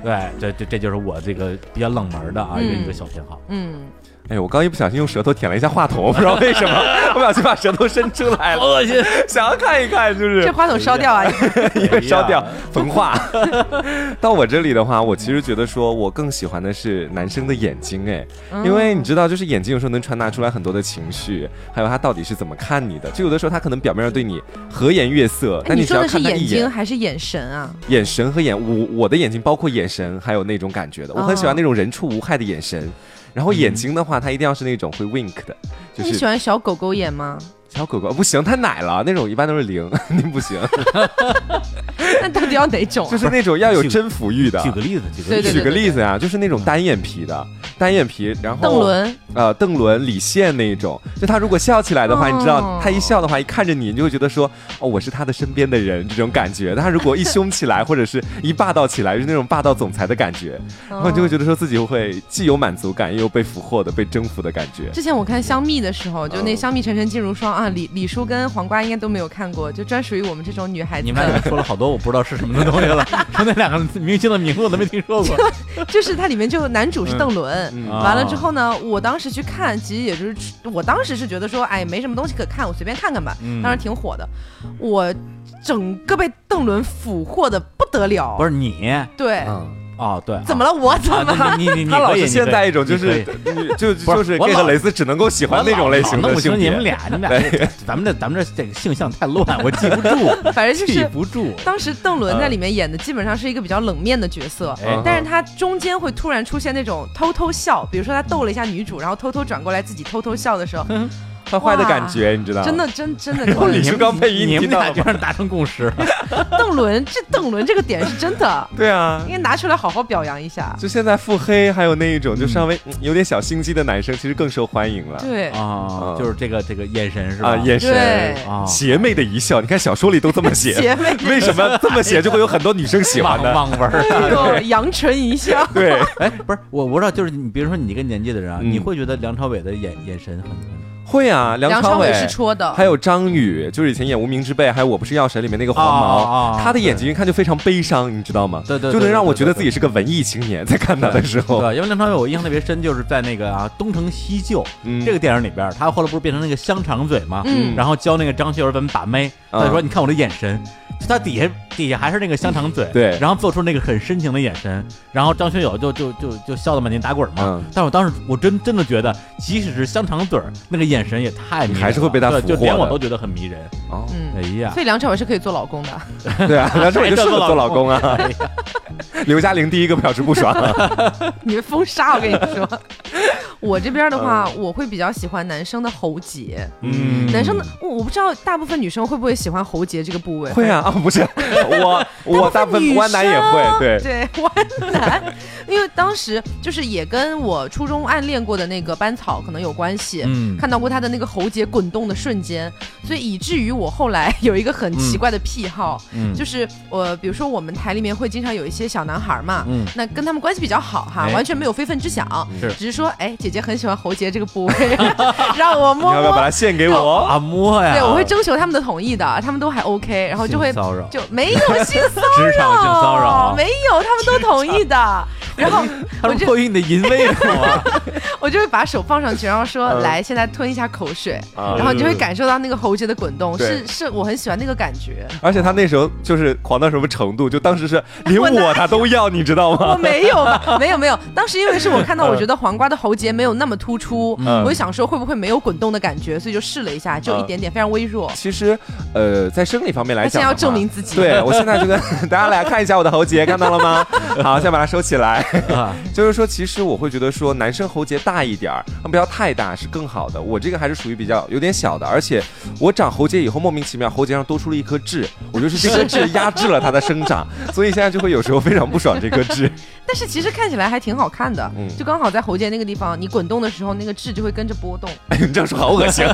对，这这这就是我这个比较冷门的啊一个一个小偏好。嗯。哎，我刚一不小心用舌头舔了一下话筒，我不知道为什么，不小心把舌头伸出来了，恶心！想要看一看，就是这话筒烧掉啊，因为烧掉焚化。到我这里的话，我其实觉得说我更喜欢的是男生的眼睛，哎，因为你知道，就是眼睛有时候能传达出来很多的情绪，还有他到底是怎么看你的。就有的时候他可能表面上对你和颜悦色，但你只要看他一眼，眼睛还是眼神啊？眼神和眼，我我的眼睛包括眼神，还有那种感觉的，我很喜欢那种人畜无害的眼神。然后眼睛的话，它一定要是那种会 wink 的，就是你喜欢小狗狗眼吗？小狗狗不行，太奶了，那种一般都是零，你不行。那到底要哪种？就是那种要有征服欲的。举个例子，举个举个例子呀，就是那种单眼皮的，单眼皮，然后邓伦，呃，邓伦、李现那一种。就他如果笑起来的话，你知道，他一笑的话，一看着你，你就会觉得说，哦，我是他的身边的人，这种感觉。他如果一凶起来，或者是一霸道起来，是那种霸道总裁的感觉，然后你就会觉得说自己会既有满足感，又有被俘获的、被征服的感觉。之前我看香蜜的时候，就那香蜜沉沉烬如霜啊。李李叔跟黄瓜应该都没有看过，就专属于我们这种女孩子。你们俩说了好多我不知道是什么的东西了，说那两个明星的名字我都没听说过。就是它里面就男主是邓伦，完了之后呢，我当时去看，其实也就是我当时是觉得说，哎，没什么东西可看，我随便看看吧。当时挺火的，我整个被邓伦俘获的不得了。不是你对。啊，对，怎么了？我怎么？你你你，他老是现在一种就是就就是这个蕾丝只能够喜欢那种类型的性别。你们俩，你们俩，咱们这咱们这这个性向太乱，我记不住。反正就是记不住。当时邓伦在里面演的基本上是一个比较冷面的角色，但是他中间会突然出现那种偷偷笑，比如说他逗了一下女主，然后偷偷转过来自己偷偷笑的时候。坏坏的感觉，你知道吗？真的，真真的。李书刚配音，你们俩居然达成共识。邓伦，这邓伦这个点是真的。对啊，应该拿出来好好表扬一下。就现在腹黑，还有那一种就稍微有点小心机的男生，其实更受欢迎了。对啊，就是这个这个眼神是吧？眼神，邪魅的一笑。你看小说里都这么写，邪魅。为什么这么写就会有很多女生喜欢的？网文，阳唇一笑。对，哎，不是我，我知道，就是你，比如说你这个年纪的人啊，你会觉得梁朝伟的眼眼神很很。会啊，梁朝伟是戳的，还有张宇，就是以前演《无名之辈》，还有《我不是药神》里面那个黄毛，他的眼睛一看就非常悲伤，你知道吗？对对，就能让我觉得自己是个文艺青年，在看他的时候。对，因为梁朝伟我印象特别深，就是在那个啊《东成西就》这个电影里边，他后来不是变成那个香肠嘴嘛，然后教那个张学友怎么把妹，他说：“你看我的眼神。”他底下底下还是那个香肠嘴，对，然后做出那个很深情的眼神，然后张学友就就就就笑得满地打滚嘛。但我当时我真真的觉得，即使是香肠嘴儿，那个眼神也太迷，还是会被他俘获，就连我都觉得很迷人。哦，哎呀，所以梁朝伟是可以做老公的。对啊，梁朝伟就适合做老公啊。刘嘉玲第一个表示不爽，你们封杀我跟你说。我这边的话，我会比较喜欢男生的喉结。嗯，男生的我我不知道大部分女生会不会喜欢喉结这个部位。会啊啊，不是 我我大部分弯男也会，对对弯男，因为当时就是也跟我初中暗恋过的那个班草可能有关系。嗯，看到过他的那个喉结滚动的瞬间，所以以至于我后来有一个很奇怪的癖好，嗯就是我比如说我们台里面会经常有一些小男孩嘛，嗯，那跟他们关系比较好哈，完全没有非分之想，是只是说哎姐。姐很喜欢喉结这个部位，让我摸。要不要把它献给我啊？摸呀！对，我会征求他们的同意的，他们都还 OK，然后就会骚扰，就没有性骚扰，职场性骚扰，没有，他们都同意的。然后我就迫于你的淫威，我就会把手放上去，然后说：“来，现在吞一下口水。”然后你就会感受到那个喉结的滚动，是是，我很喜欢那个感觉。而且他那时候就是狂到什么程度，就当时是连我他都要，你知道吗？我没有，没有，没有。当时因为是我看到，我觉得黄瓜的喉结没有那么突出，我就想说会不会没有滚动的感觉，所以就试了一下，就一点点，非常微弱。其实，呃，在生理方面来讲，证明自己。对我现在就跟大家来看一下我的喉结，看到了吗？好，先把它收起来。就是说，其实我会觉得说，男生喉结大一点儿，不要太大是更好的。我这个还是属于比较有点小的，而且我长喉结以后，莫名其妙喉结上多出了一颗痣，我就是这颗痣压制了它的生长，所以现在就会有时候非常不爽这颗痣。但是其实看起来还挺好看的，就刚好在喉结那个地方，你滚动的时候，那个痣就会跟着波动。哎，你这样说好恶心。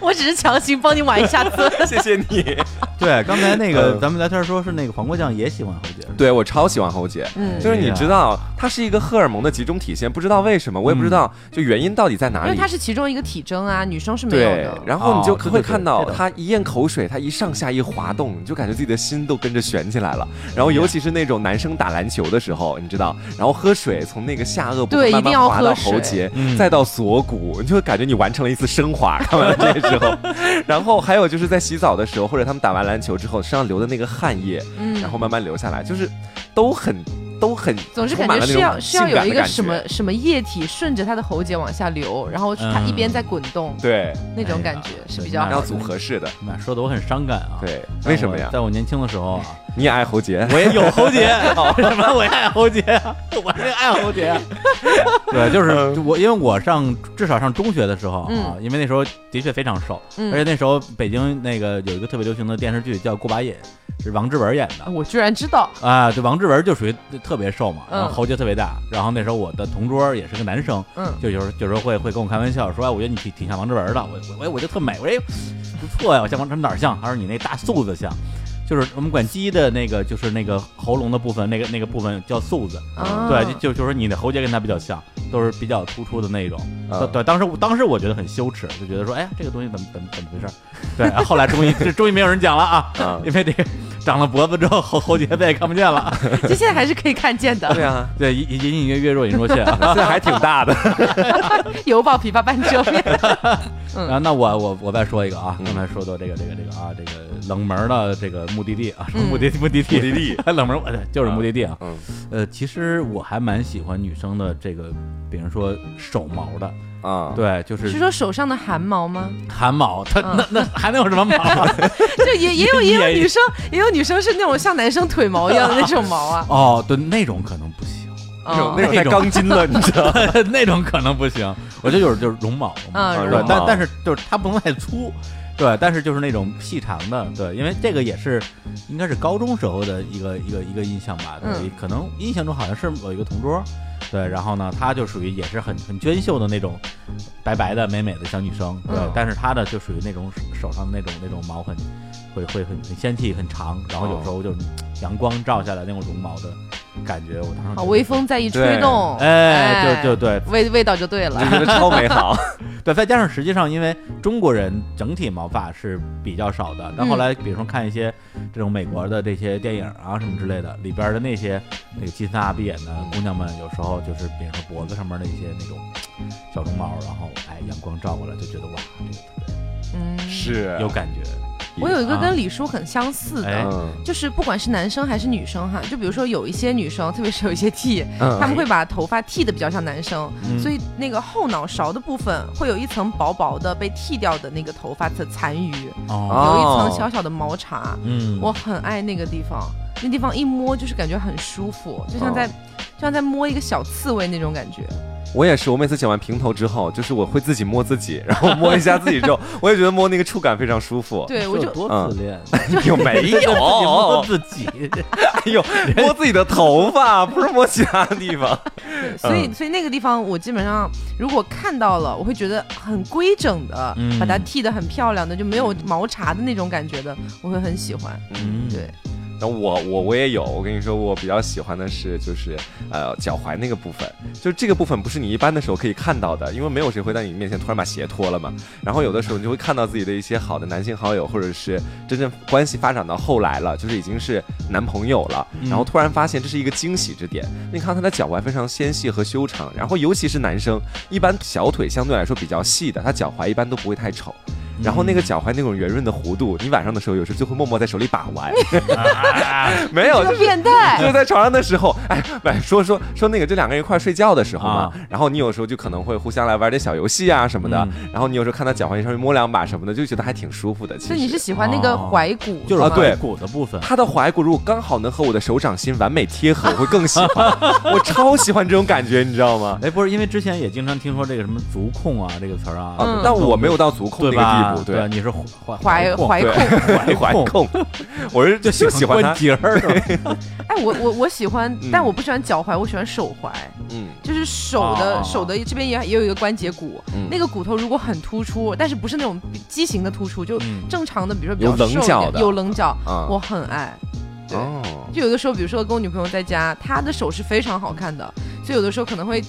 我只是强行帮你玩一下子，谢谢你。对，刚才那个咱们聊天说是那个黄瓜酱也喜欢喉结，对我超喜欢喉结，嗯，就是你知道，它是一个荷尔蒙的集中体现，不知道为什么，我也不知道就原因到底在哪里。因为它是其中一个体征啊，女生是没有的。然后你就会看到他一咽口水，他一上下一滑动，你就感觉自己的心都跟着悬起来了。然后尤其是那种男生打篮球的时候，你知道，然后喝水从那个下颚部慢慢滑到喉结，再到锁骨，你就会感觉你完成了一次升华。看完了这个之后，然后还有就是在洗澡的时候，或者他们打完篮球之后身上流的那个汗液，嗯，然后慢慢流下来，就是都很。都很，总是感觉需要需要有一个什么什么液体顺着他的喉结往下流，然后他一边在滚动，对，那种感觉是比较要组合式的。说的我很伤感啊。对，为什么呀？在我年轻的时候啊，你也爱喉结，我也有喉结，什么我也爱喉结，我也爱喉结。对，就是我，因为我上至少上中学的时候啊，因为那时候的确非常瘦，而且那时候北京那个有一个特别流行的电视剧叫《过把瘾》。是王志文演的，我居然知道啊！对，王志文就属于特别瘦嘛，然后喉结特别大。然后那时候我的同桌也是个男生，嗯，就有时候有时候会会跟我开玩笑说，哎，我觉得你挺挺像王志文的。我我我就特美，我说不错呀，我像王志文哪儿像？他说你那大素子像，就是我们管鸡的那个，就是那个喉咙的部分，那个那个部分叫素子。对，就就说你的喉结跟它比较像，都是比较突出的那种。对，当时当时我觉得很羞耻，就觉得说，哎呀，这个东西怎么怎么怎么回事？对，后来终于终于没有人讲了啊，因为这个。长了脖子之后，喉喉结再也看不见了。这现在还是可以看见的。对啊，对，隐隐隐约约若隐若现，现在还挺大的。犹抱琵琶半遮面。然后那我我我再说一个啊，刚才说到这个这个这个啊，这个冷门的这个目的地啊，目的目的地目的地，冷门就是目的地啊。嗯，呃，其实我还蛮喜欢女生的这个，比如说手毛的。啊，对，就是是说手上的汗毛吗？汗毛，它那那还能有什么毛？就也也有 也有女生，也有女生是那种像男生腿毛一样的那种毛啊。哦，对，那种可能不行，那种那种太钢筋的，你知道？那种可能不行。我觉得就是就是绒毛，嗯，但但是就是它不能太粗，对，但是就是那种细长的，对，因为这个也是应该是高中时候的一个一个一个印象吧，对，可能印象中好像是有一个同桌。对，然后呢，她就属于也是很很娟秀的那种，白白的美美的小女生。对，但是她的就属于那种手上的那种那种毛很，会会很很纤细很长，然后有时候就阳光照下来那种绒毛的感觉，我当时微风再一吹动，哎，就就对，味味道就对了，觉得超美好。对，再加上实际上，因为中国人整体毛发是比较少的，但后来比如说看一些这种美国的这些电影啊什么之类的，里边的那些那个金发碧眼的姑娘们，有时候。就是比如说脖子上面的一些那种小绒毛，然后哎，阳光照过来就觉得哇，这个特别，嗯，是。有感觉。我有一个跟李叔很相似的，就是不管是男生还是女生哈，就比如说有一些女生，特别是有一些 T，他们会把头发剃的比较像男生，所以那个后脑勺的部分会有一层薄薄的被剃掉的那个头发的残余，有一层小小的毛茬。嗯，我很爱那个地方，那地方一摸就是感觉很舒服，就像在。就像在摸一个小刺猬那种感觉。我也是，我每次剪完平头之后，就是我会自己摸自己，然后摸一下自己之后，我也觉得摸那个触感非常舒服。对，我就多自恋，有没有摸自己？哎呦，摸自己的头发，不是摸其他的地方。所以，所以那个地方我基本上如果看到了，我会觉得很规整的，把它剃得很漂亮的，就没有毛茬的那种感觉的，我会很喜欢。嗯，对。那我我我也有，我跟你说，我比较喜欢的是就是呃脚踝那个部分，就这个部分不是你一般的时候可以看到的，因为没有谁会在你面前突然把鞋脱了嘛。然后有的时候你就会看到自己的一些好的男性好友，或者是真正关系发展到后来了，就是已经是男朋友了，然后突然发现这是一个惊喜之点。你看他的脚踝非常纤细和修长，然后尤其是男生，一般小腿相对来说比较细的，他脚踝一般都不会太丑。然后那个脚踝那种圆润的弧度，你晚上的时候有时候就会默默在手里把玩。没有，变态。就是在床上的时候，哎，说说说那个，就两个人一块睡觉的时候嘛，然后你有时候就可能会互相来玩点小游戏啊什么的。然后你有时候看他脚踝上面摸两把什么的，就觉得还挺舒服的。其实你是喜欢那个踝骨，就是踝骨的部分。他的踝骨如果刚好能和我的手掌心完美贴合，我会更喜欢。我超喜欢这种感觉，你知道吗？哎，不是，因为之前也经常听说这个什么足控啊这个词儿啊，但我没有到足控那个地步。对，你是。怀怀怀控怀怀控，我是就喜欢关节儿。哎，我我我喜欢，但我不喜欢脚踝，我喜欢手踝。嗯，就是手的手的这边也也有一个关节骨，那个骨头如果很突出，但是不是那种畸形的突出，就正常的，比如说比较棱角的，有棱角，我很爱。对，就有的时候，比如说跟我女朋友在家，她的手是非常好看的，所以有的时候可能会。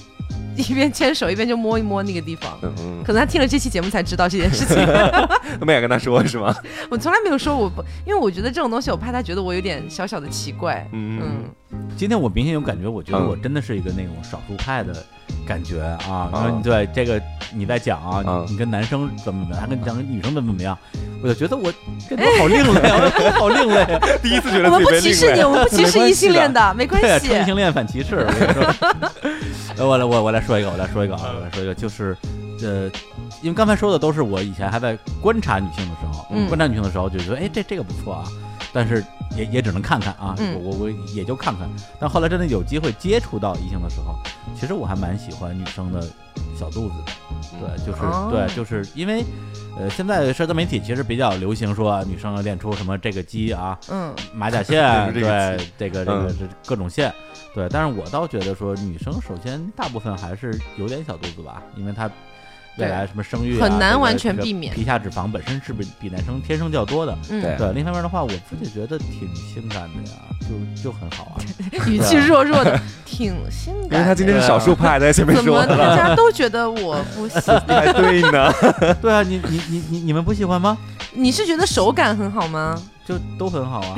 一边牵手一边就摸一摸那个地方，可能他听了这期节目才知道这件事情。都没敢跟他说是吗？我从来没有说，我不，因为我觉得这种东西，我怕他觉得我有点小小的奇怪。嗯，今天我明显有感觉，我觉得我真的是一个那种少数派的感觉啊。对这个你在讲啊，你跟男生怎么怎么样，还跟讲女生怎么怎么样，我就觉得我这好另类啊，好另类。第一次觉得我们不歧视你，我们不歧视异性恋的，没关系。异性恋反歧视。我来，我我来说一个，我来说一个啊，我来说一个，就是，呃，因为刚才说的都是我以前还在观察女性的时候，观察女性的时候就觉得，哎，这这个不错啊，但是也也只能看看啊，我我我也就看看。但后来真的有机会接触到异性的时候，其实我还蛮喜欢女生的小肚子的，对，就是对，就是因为，呃，现在社交媒体其实比较流行说女生要练出什么这个肌啊，嗯，马甲线，对，这个这个这各种线。对，但是我倒觉得说，女生首先大部分还是有点小肚子吧，因为她未来什么生育很难完全避免，皮下脂肪本身是比比男生天生较多的。嗯，对。另一方面的话，我自己觉得挺性感的呀，就就很好啊。语气弱弱的，挺性感。因为他今天是少数派，在前面说的。大家都觉得我不喜 欢？对呢。对啊，你你你你你们不喜欢吗？你是觉得手感很好吗？就都很好啊。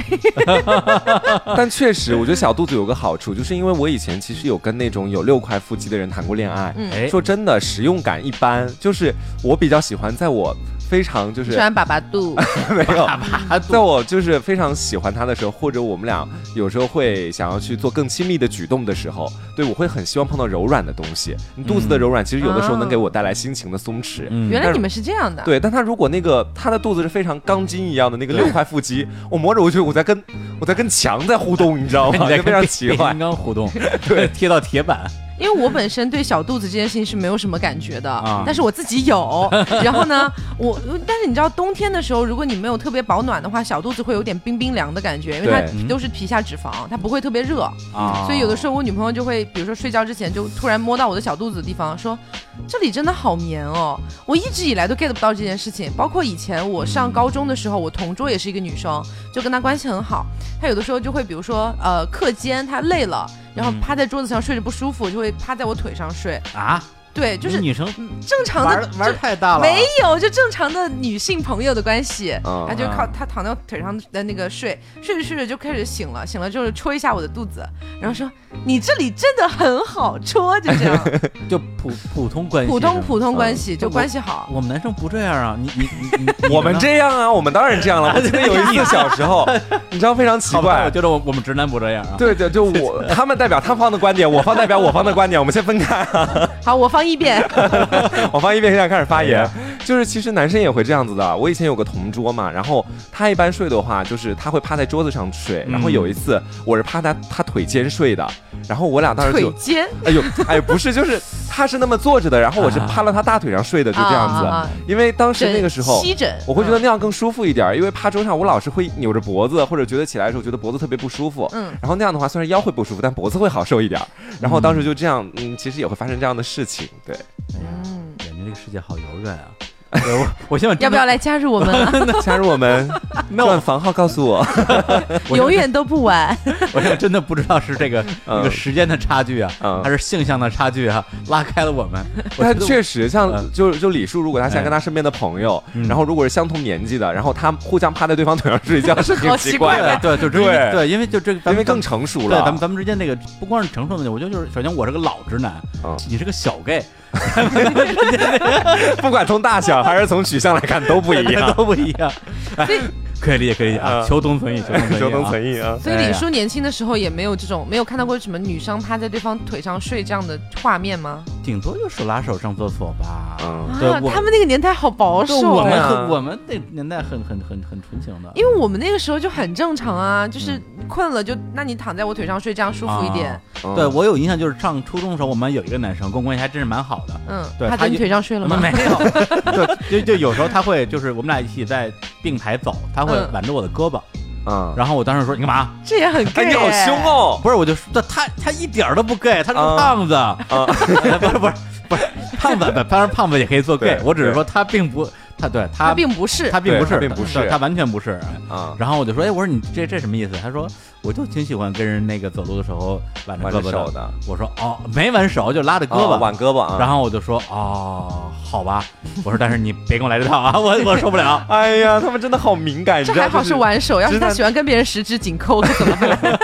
但确实，我觉得小肚子有个好处，就是因为我以前其实有跟那种有六块腹肌的人谈过恋爱。嗯，说真的，实用感一般。就是我比较喜欢在我。非常就是喜欢粑粑肚，没有，在我就是非常喜欢他的时候，或者我们俩有时候会想要去做更亲密的举动的时候，对我会很希望碰到柔软的东西。你肚子的柔软，其实有的时候能给我带来心情的松弛。原来你们是这样的。对，但他如果那个他的肚子是非常钢筋一样的那个六块腹肌，我摸着我觉得我在跟我在跟墙在互动，你知道吗？就非常奇怪，金刚互动，对，贴到铁板。因为我本身对小肚子这件事情是没有什么感觉的，但是我自己有。然后呢，我但是你知道冬天的时候，如果你没有特别保暖的话，小肚子会有点冰冰凉的感觉，因为它都是皮下脂肪，它不会特别热啊。所以有的时候我女朋友就会，比如说睡觉之前就突然摸到我的小肚子的地方，说这里真的好棉哦。我一直以来都 get 不到这件事情，包括以前我上高中的时候，我同桌也是一个女生，就跟他关系很好，他有的时候就会比如说呃课间他累了。然后趴在桌子上睡着不舒服，就会趴在我腿上睡啊。对，就是女生正常的玩太大了，没有就正常的女性朋友的关系，他就靠他躺在腿上的那个睡，睡着睡着就开始醒了，醒了之后戳一下我的肚子，然后说你这里真的很好戳，就这样，就普普通关系，普通普通关系就关系好。我们男生不这样啊，你你 你我们这样啊，我们当然这样了。我记得有一次 小时候，你知道非常奇怪，我觉得我我们直男不这样啊。对对，就我他们代表他方的观点，我方代表我方的观点，我们先分开。好，我方。一辩，我方一辩，现在开始发言。就是其实男生也会这样子的。我以前有个同桌嘛，然后他一般睡的话，就是他会趴在桌子上睡。然后有一次，我是趴在他腿间睡的。然后我俩当时腿间，哎呦，哎，不是，就是他是那么坐着的，然后我是趴到他大腿上睡的，就这样子。因为当时那个时候，我会觉得那样更舒服一点。因为趴桌上，我老是会扭着脖子，或者觉得起来的时候觉得脖子特别不舒服。嗯。然后那样的话，虽然腰会不舒服，但脖子会好受一点。然后当时就这样，嗯，其实也会发生这样的事情。对，嗯，感觉这个世界好遥远啊。我我希望要不要来加入我们？加入我们，那房号告诉我，永远都不晚。我现在真的不知道是这个一个时间的差距啊，还是性向的差距啊，拉开了我们。但确实，像就就李叔，如果他想跟他身边的朋友，然后如果是相同年纪的，然后他互相趴在对方腿上睡觉，是挺奇怪的。对，就对对，因为就这个，因为更成熟了。对，咱们咱们之间那个不光是成熟的问题，我觉得就是首先我是个老直男，你是个小 gay。不管从大小还是从取向来看都不一样，都不一样。可以理解，可以理解啊。求同存异，求同存异啊。所以李叔年轻的时候也没有这种，没有看到过什么女生趴在对方腿上睡这样的画面吗？顶多就手拉手上厕所吧。啊，他们那个年代好保守我们我们那年代很很很很纯情的。因为我们那个时候就很正常啊，就是困了就，那你躺在我腿上睡，这样舒服一点。对我有印象，就是上初中的时候，我们有一个男生跟我关系还真是蛮好的。嗯，对，他在你腿上睡了吗？没有。就就有时候他会，就是我们俩一起在并排走，他。会挽着我的胳膊，嗯，然后我当时说你干嘛？这也很 gay，你好凶哦！不是，我就说他他一点都不 gay，他是个胖子 啊，不是不是不是胖子，当然胖子也可以做 gay，我只是说他并不。他对他并不是，他并不是，并不是，他完全不是啊。然后我就说，哎，我说你这这什么意思？他说，我就挺喜欢跟人那个走路的时候挽着胳膊的。我说，哦，没挽手，就拉着胳膊挽胳膊啊。然后我就说，哦，好吧。我说，但是你别跟我来这套啊，我我受不了。哎呀，他们真的好敏感。这还好是挽手，要是他喜欢跟别人十指紧扣，怎么办？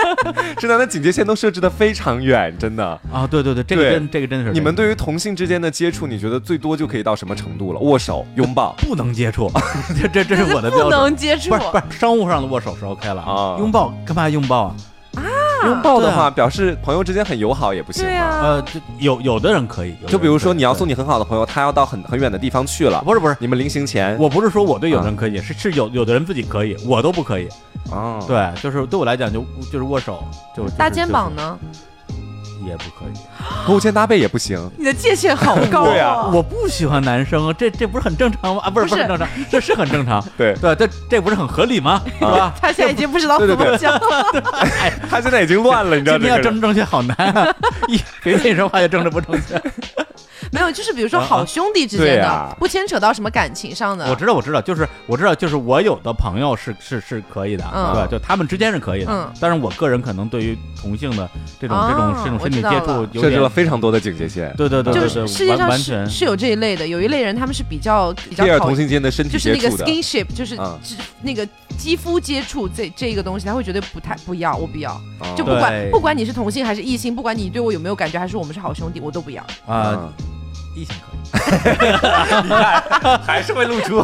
直男的警戒线都设置的非常远，真的啊。对对对，这个真这个真的是。你们对于同性之间的接触，你觉得最多就可以到什么程度了？握手、拥抱。不能接触，这这这是我的标准。不能接触，不是不是商务上的握手是 OK 了啊。拥抱干嘛拥抱啊？啊，拥抱的话表示朋友之间很友好也不行吗？呃，有有的人可以，就比如说你要送你很好的朋友，他要到很很远的地方去了，不是不是，你们临行前，我不是说我对有的人可以，是是有有的人自己可以，我都不可以。哦，对，就是对我来讲就就是握手就搭肩膀呢。也不可以，勾肩搭背也不行。你的界限好高啊！我不喜欢男生，这这不是很正常吗？啊，不是不是正常，这是很正常。对对，这这不是很合理吗？是吧？他现在已经不知道怎么讲了。他现在已经乱了，你知道吗？今天要政治正确好难啊！一别跟你说话就政治不正确。没有，就是比如说好兄弟之间的，不牵扯到什么感情上的。我知道，我知道，就是我知道，就是我有的朋友是是是可以的，对，就他们之间是可以的。但是我个人可能对于同性的这种这种这种身体接触，设置了非常多的警戒线。对对对，就是世界上是是有这一类的，有一类人他们是比较比较同性间的身体接触就是那个 skinship，就是那个肌肤接触这这一个东西，他会觉得不太不要，我不要，就不管不管你是同性还是异性，不管你对我有没有感觉，还是我们是好兄弟，我都不要。啊。异性可以，你看还是会露出。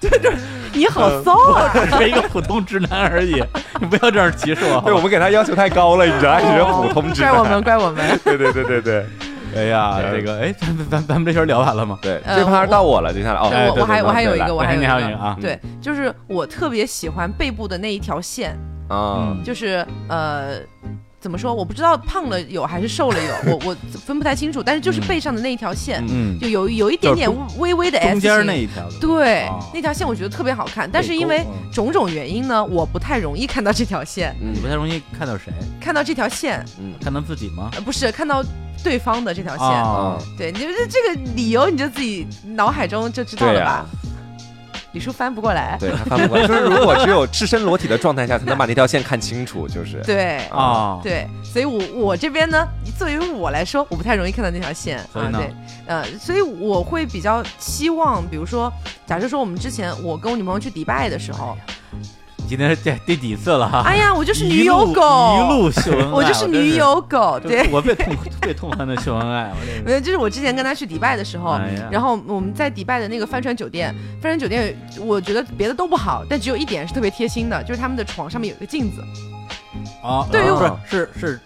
对对，你好骚啊！只是一个普通直男而已，你不要这样歧视我。对我们给他要求太高了，你知道，只是普通直男。怪我们，怪我们。对对对对对。哎呀，这个哎，咱咱咱们这圈聊完了吗？对，这趴到我了，接下来哦，我我还我还有一个，我还有一个啊，对，就是我特别喜欢背部的那一条线啊，就是呃。怎么说？我不知道胖了有还是瘦了有，我我分不太清楚。但是就是背上的那一条线，嗯，就有有一点点微微的 S 型，中间那一条，对，那条线我觉得特别好看。但是因为种种原因呢，我不太容易看到这条线。你不太容易看到谁？看到这条线，嗯，看到自己吗？不是，看到对方的这条线。对，你这这个理由你就自己脑海中就知道了吧？李叔翻不过来，对他翻不过来，就是如果只有赤身裸体的状态下才能把那条线看清楚，就是对啊，对，所以我我这边呢，作为我来说，我不太容易看到那条线啊，对，呃，所以我会比较希望，比如说，假设说我们之前我跟我女朋友去迪拜的时候。今天是第第几次了哈？哎呀，我就是女友狗，一路秀恩爱，我就是女友狗，对，我被痛被痛恨的秀恩爱，没有，就是我之前跟他去迪拜的时候，然后我们在迪拜的那个帆船酒店，帆船酒店，我觉得别的都不好，但只有一点是特别贴心的，就是他们的床上面有一个镜子，啊，对，是是是。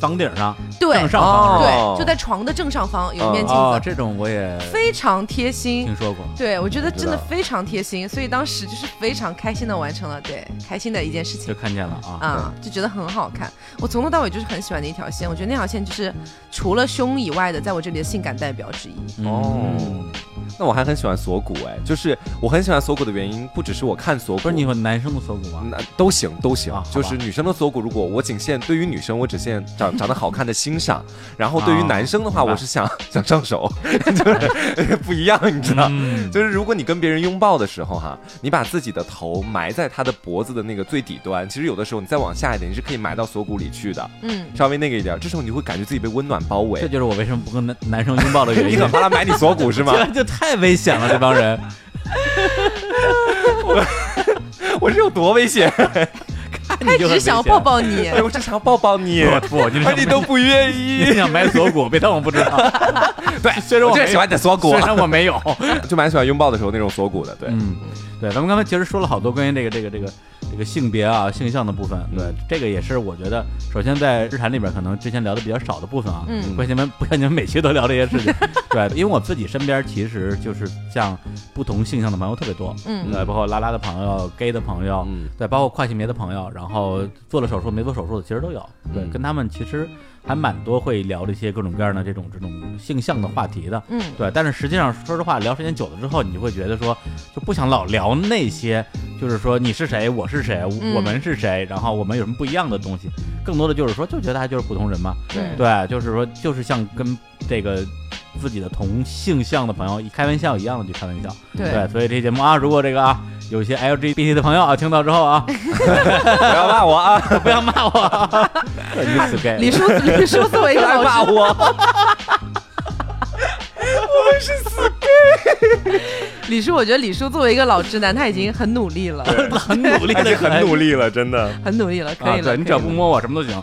房顶上，对，正上方，对，就在床的正上方有一面镜子，这种我也非常贴心，听说过，对我觉得真的非常贴心，所以当时就是非常开心的完成了，对，开心的一件事情，就看见了啊，啊，就觉得很好看，我从头到尾就是很喜欢的一条线，我觉得那条线就是除了胸以外的，在我这里的性感代表之一，哦。那我还很喜欢锁骨哎，就是我很喜欢锁骨的原因，不只是我看锁骨，不是你和男生的锁骨吗？那都行都行，就是女生的锁骨，如果我仅限对于女生，我只限长长得好看的欣赏，然后对于男生的话，我是想 想上手，就是 不一样，你知道？就是如果你跟别人拥抱的时候哈，你把自己的头埋在他的脖子的那个最底端，其实有的时候你再往下一点，你是可以埋到锁骨里去的，嗯，稍微那个一点，这时候你会感觉自己被温暖包围。这就是我为什么不跟男男生拥抱的原因。你怎么他埋你锁骨是吗？这太。太危险了，这帮人！我我是有多危险？他只想抱抱你，我只想抱抱你，不，你都不愿意。你想买锁骨，别当我不知道。对，虽然我喜欢你的锁骨，虽然我没有，就蛮喜欢拥抱的时候那种锁骨的。对，嗯，对，咱们刚才其实说了好多关于这个这个这个。这个性别啊，性向的部分，对，这个也是我觉得，首先在日产里边可能之前聊的比较少的部分啊。嗯。不像你们，不像你们每期都聊这些事情。对，因为我自己身边其实就是像不同性向的朋友特别多。嗯。对，包括拉拉的朋友、gay 的朋友，对，包括跨性别的朋友，然后做了手术没做手术的其实都有。对，跟他们其实。还蛮多会聊这些各种各样的这种这种性向的话题的，嗯，对。但是实际上，说实话，聊时间久了之后，你就会觉得说，就不想老聊那些，就是说你是谁，我是谁，我们是谁，然后我们有什么不一样的东西。更多的就是说，就觉得他就是普通人嘛，对对，就是说，就是像跟这个自己的同性向的朋友一开玩笑一样的去开玩笑，对。所以这节目啊，如果这个啊。有些 LGBT 的朋友啊，听到之后啊，不要骂我啊，不要骂我，你死 gay。李叔，李叔作为一个老骂我，我们是死 gay。李叔，我觉得李叔作为一个老直男，他已经很努力了，很努力，已经很努力了，真的，很努力了，可以了。你只要不摸我，什么都行。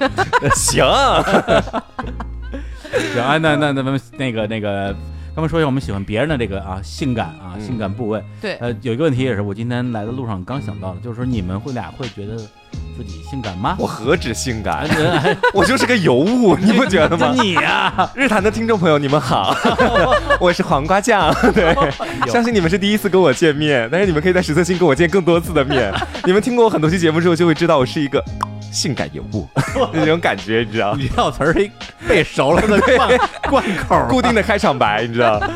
行。行啊，那那那咱们那个那个。他们说一下，我们喜欢别人的这个啊性感啊性感部位。对，呃，有一个问题也是我今天来的路上刚想到的，就是说你们会俩会觉得自己性感吗？我何止性感，我就是个尤物，你不觉得吗？你呀，日坛的听众朋友，你们好，我是黄瓜酱。对，相信你们是第一次跟我见面，但是你们可以在实测星跟我见更多次的面。你们听过我很多期节目之后，就会知道我是一个。性感尤物 那种感觉，你知道？你这词儿背熟了的贯贯口，固定的开场白，你知道？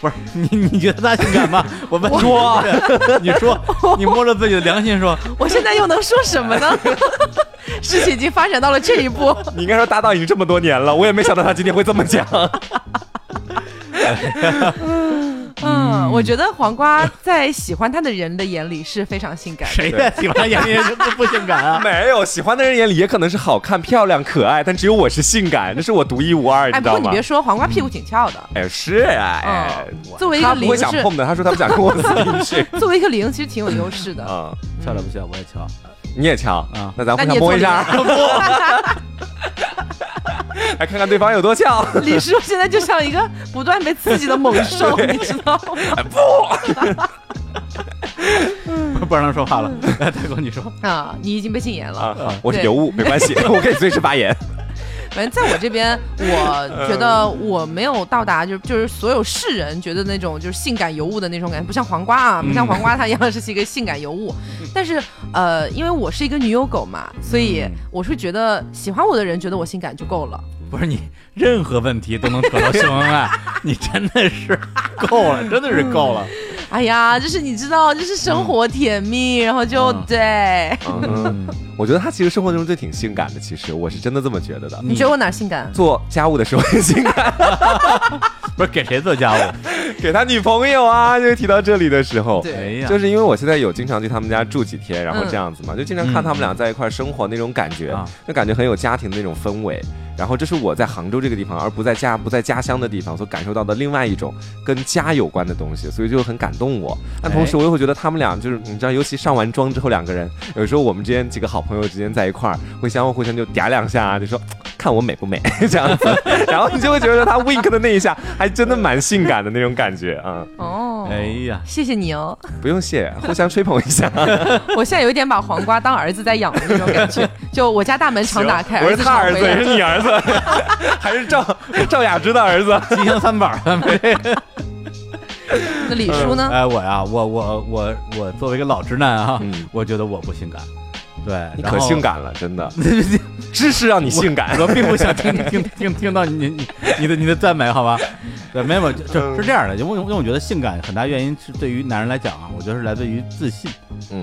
不是你，你觉得他性感吗？我问说，你说，你摸着自己的良心说，我现在又能说什么呢？事情已经发展到了这一步。你应该说搭档已经这么多年了，我也没想到他今天会这么讲。嗯，我觉得黄瓜在喜欢他的人的眼里是非常性感。谁在喜欢眼里不不性感啊？没有，喜欢的人眼里也可能是好看、漂亮、可爱，但只有我是性感，那是我独一无二，你知道吗？不过你别说，黄瓜屁股挺翘的。哎，是啊，哎，作为一个零，他不会想碰的。他说他不想跟我走进去。作为一个零，其实挺有优势的。嗯，翘了不翘？我也翘。你也翘啊？那咱互相摸一下。来看看对方有多翘。李叔现在就像一个不断被刺激的猛兽，你知道吗？不，不让他说话了。来大哥，你说啊，你已经被禁言了。啊，我是尤物，没关系，我可以随时发言。反正在我这边，我 觉得我没有到达，就就是所有世人觉得那种就是性感尤物的那种感觉，不像黄瓜啊，不像黄瓜，它一样是一个性感尤物。但是，呃，因为我是一个女友狗嘛，所以我是觉得喜欢我的人觉得我性感就够了。不是你任何问题都能扯到秀恩爱，你真的是够了，真的是够了。哎呀，就是你知道，就是生活甜蜜，然后就对。嗯，我觉得他其实生活中就挺性感的，其实我是真的这么觉得的。你觉得我哪性感？做家务的时候很性感。不是给谁做家务？给他女朋友啊！就提到这里的时候，对，就是因为我现在有经常去他们家住几天，然后这样子嘛，就经常看他们俩在一块生活那种感觉，就感觉很有家庭的那种氛围。然后这是我在杭州这个地方，而不在家不在家乡的地方所感受到的另外一种跟家有关的东西，所以就很感动我。但同时我又会觉得他们俩就是你知道，尤其上完妆之后两个人，有时候我们之间几个好朋友之间在一块儿，会相互互相就嗲两下，就说看我美不美这样子，然后你就会觉得他 wink 的那一下还真的蛮性感的那种感觉啊。哦，哎呀，谢谢你哦。不用谢，互相吹捧一下。我现在有一点把黄瓜当儿子在养的那种感觉，就我家大门常打开，我是他儿子，也是你儿子。还是赵赵雅芝的儿子，吉祥三宝。那李叔呢？哎，我呀，我我我我作为一个老直男啊，我觉得我不性感。对你可性感了，真的。知识让你性感，我 并不想听听听听到你你你的你的赞美，好吧？对，没有，就是这样的。因为因为我觉得性感很大原因是对于男人来讲啊，我觉得是来自于自信，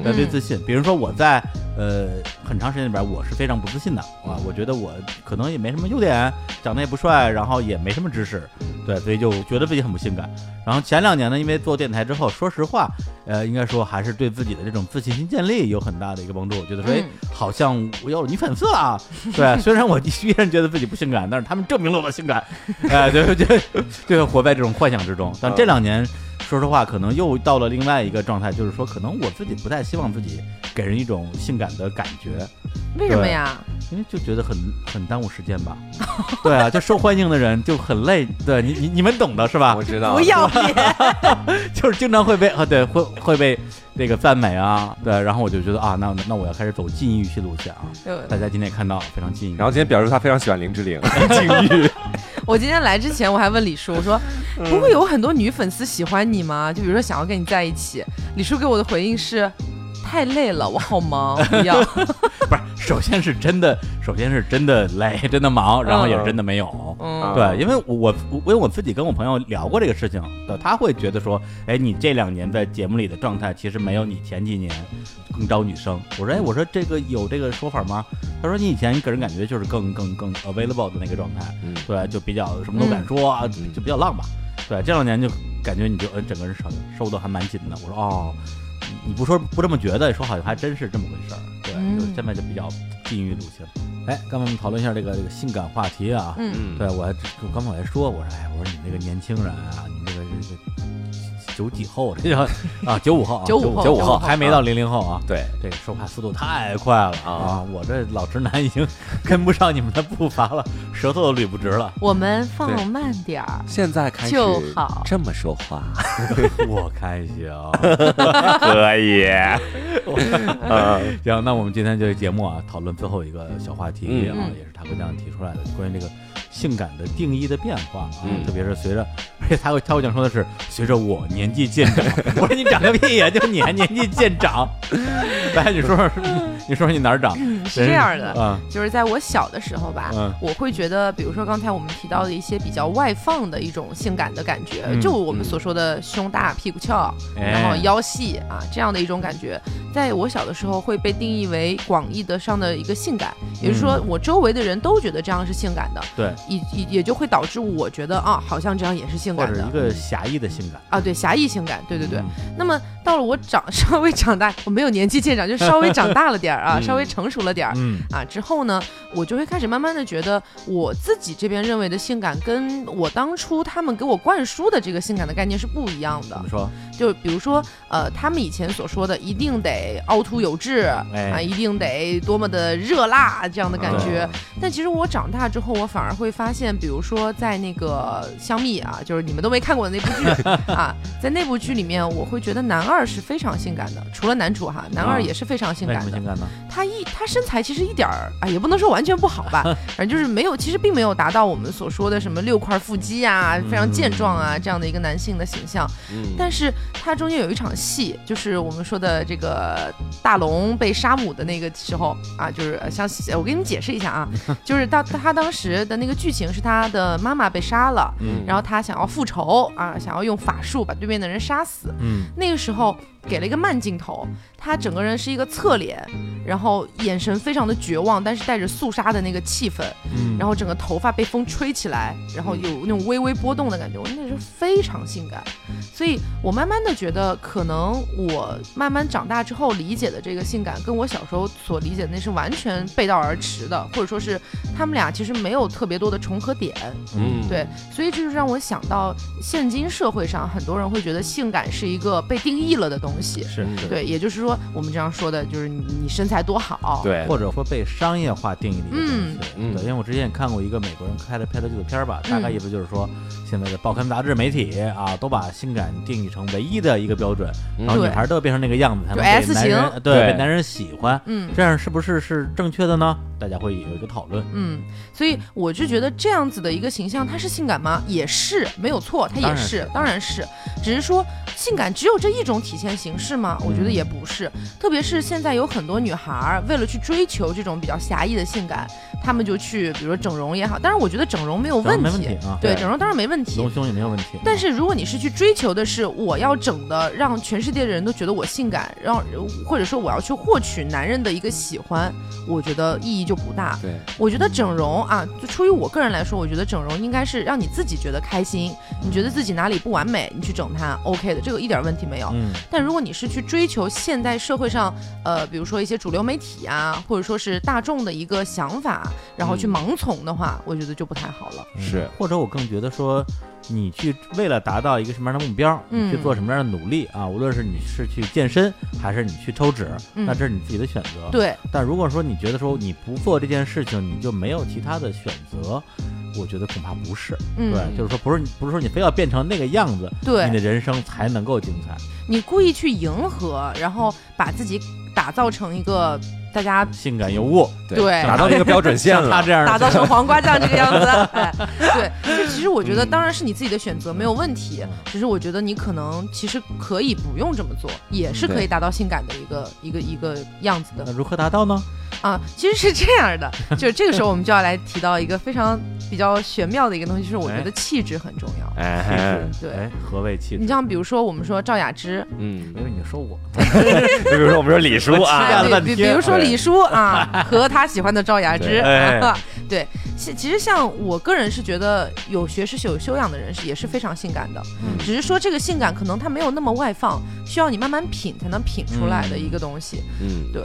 来自于自信。比如说我在呃很长时间里边，我是非常不自信的啊，我觉得我可能也没什么优点，长得也不帅，然后也没什么知识，对，所以就觉得自己很不性感。然后前两年呢，因为做电台之后，说实话，呃，应该说还是对自己的这种自信心建立有很大的一个帮助。我觉得说，哎，好像我有了女粉丝了。对，虽然我依然觉得自己不性感，但是他们证明了我性感。哎，对对对，活在这种幻想之中。但这两年，说实话，可能又到了另外一个状态，就是说，可能我自己不太希望自己给人一种性感的感觉。为什么呀？因为就觉得很很耽误时间吧。对啊，就受欢迎的人就很累。对你你你们懂的是吧？我知道。不要脸，就是经常会被啊，对，会会被。那个赞美啊，对，然后我就觉得啊，那那我要开始走禁欲系路线啊。大家今天也看到非常禁欲，然后今天表示他非常喜欢林志玲，禁欲。我今天来之前我还问李叔，我说不会有很多女粉丝喜欢你吗？就比如说想要跟你在一起。李叔给我的回应是。太累了，我好忙，不要。不是，首先是真的，首先是真的累，真的忙，然后也真的没有。嗯，对，因为我我因为我自己跟我朋友聊过这个事情，对，他会觉得说，哎，你这两年在节目里的状态其实没有你前几年更招女生。我说，哎，我说这个有这个说法吗？他说，你以前给人感觉就是更更更 available 的那个状态，对，就比较什么都敢说，就比较浪吧。对，这两年就感觉你就呃整个人收收的还蛮紧的。我说，哦。你不说不这么觉得，说好像还真是这么回事儿。对，就现在就比较禁欲路线。哎，刚才我们讨论一下这个这个性感话题啊。嗯，对我还刚才我还说，我说哎，我说你那个年轻人啊，你那个这个。九几后，这 叫啊，九五后，九五后，九五后还没到零零后啊。对，这个说话速度太快了啊！我这老直男已经跟不上你们的步伐了，舌头都捋不直了。我们放慢点儿，现在开始就好这么说话。我开心，可以。行，那我们今天这个节目啊，讨论最后一个小话题啊，也是他姑娘提出来的，关于这个。性感的定义的变化啊，特别是随着，而且他会他会想说的是随着我年纪渐长，我说你长个屁呀，就你还年纪渐长，来 你说说，你说说你哪儿长？是这样的啊，就是在我小的时候吧，我会觉得，比如说刚才我们提到的一些比较外放的一种性感的感觉，就我们所说的胸大屁股翘，然后腰细啊这样的一种感觉，在我小的时候会被定义为广义的上的一个性感，也就是说我周围的人都觉得这样是性感的，对，也也也就会导致我觉得啊，好像这样也是性感的，一个狭义的性感啊，对，狭义性感，对对对。那么到了我长 稍微长大，我没有年纪渐长，就稍微长大了点儿啊，稍微成熟了点儿，嗯啊之后呢，我就会开始慢慢的觉得我自己这边认为的性感，跟我当初他们给我灌输的这个性感的概念是不一样的。怎么说？就比如说，呃，他们以前所说的一定得凹凸有致啊，一定得多么的热辣这样的感觉。但其实我长大之后，我反而会发现，比如说在那个香蜜啊，就是你们都没看过的那部剧 啊，在那部剧里面，我会觉得男二是非常性感的，除了男主哈，男二也是非常性感的。他一他身材其实一点儿啊，也不能说完全不好吧，反正就是没有，其实并没有达到我们所说的什么六块腹肌啊，非常健壮啊这样的一个男性的形象。嗯，但是。他中间有一场戏，就是我们说的这个大龙被杀母的那个时候啊，就是像我给你们解释一下啊，就是他他当时的那个剧情是他的妈妈被杀了，然后他想要复仇啊，想要用法术把对面的人杀死，嗯，那个时候。给了一个慢镜头，他整个人是一个侧脸，然后眼神非常的绝望，但是带着肃杀的那个气氛，嗯，然后整个头发被风吹起来，然后有那种微微波动的感觉，我那时候非常性感，所以我慢慢的觉得，可能我慢慢长大之后理解的这个性感，跟我小时候所理解的那是完全背道而驰的，或者说是他们俩其实没有特别多的重合点，嗯，对，所以这就让我想到，现今社会上很多人会觉得性感是一个被定义了的东。东西。是对，也就是说，我们这样说的就是你你身材多好，对，或者说被商业化定义的一个东西，嗯，对，因为我之前也看过一个美国人拍的拍的纪录片吧，大概意思就是说，现在的报刊杂志媒体啊，都把性感定义成唯一的一个标准，然后女孩都要变成那个样子才能被男人对被男人喜欢，嗯，这样是不是是正确的呢？大家会有一个讨论，嗯，所以我就觉得这样子的一个形象，它是性感吗？也是没有错，它也是，当然是，只是说性感只有这一种体现形式吗？我觉得也不是，特别是现在有很多女孩为了去追求这种比较狭义的性感，她们就去，比如说整容也好，但是我觉得整容没有问题啊，对，整容当然没问题，隆胸也没有问题。但是如果你是去追求的是我要整的让全世界的人都觉得我性感，让或者说我要去获取男人的一个喜欢，我觉得意义。就不大，对，我觉得整容啊，就出于我个人来说，我觉得整容应该是让你自己觉得开心，你觉得自己哪里不完美，你去整它，OK 的，这个一点问题没有。嗯，但如果你是去追求现代社会上，呃，比如说一些主流媒体啊，或者说是大众的一个想法，然后去盲从的话，我觉得就不太好了。是，或者我更觉得说。你去为了达到一个什么样的目标，你去做什么样的努力啊？无论是你是去健身，还是你去抽脂，那这是你自己的选择。对。但如果说你觉得说你不做这件事情，你就没有其他的选择，我觉得恐怕不是。对，就是说不是不是说你非要变成那个样子，对，你的人生才能够精彩。你故意去迎合，然后把自己打造成一个。大家性感尤物，对，达到一个标准线了。他这样打造成黄瓜酱这个样子，哎，对。就其实我觉得，当然是你自己的选择，没有问题。只是我觉得你可能其实可以不用这么做，也是可以达到性感的一个一个一个样子的。那如何达到呢？啊，其实是这样的，就是这个时候我们就要来提到一个非常比较玄妙的一个东西，就是我觉得气质很重要。哎，对，何谓气质？你像比如说我们说赵雅芝，嗯，因为你说我，就 比如说我们说李叔啊，比比如说李叔啊，和他喜欢的赵雅芝，对。其实像我个人是觉得有学识有修养的人是也是非常性感的，只是说这个性感可能他没有那么外放，需要你慢慢品才能品出来的一个东西。嗯，对，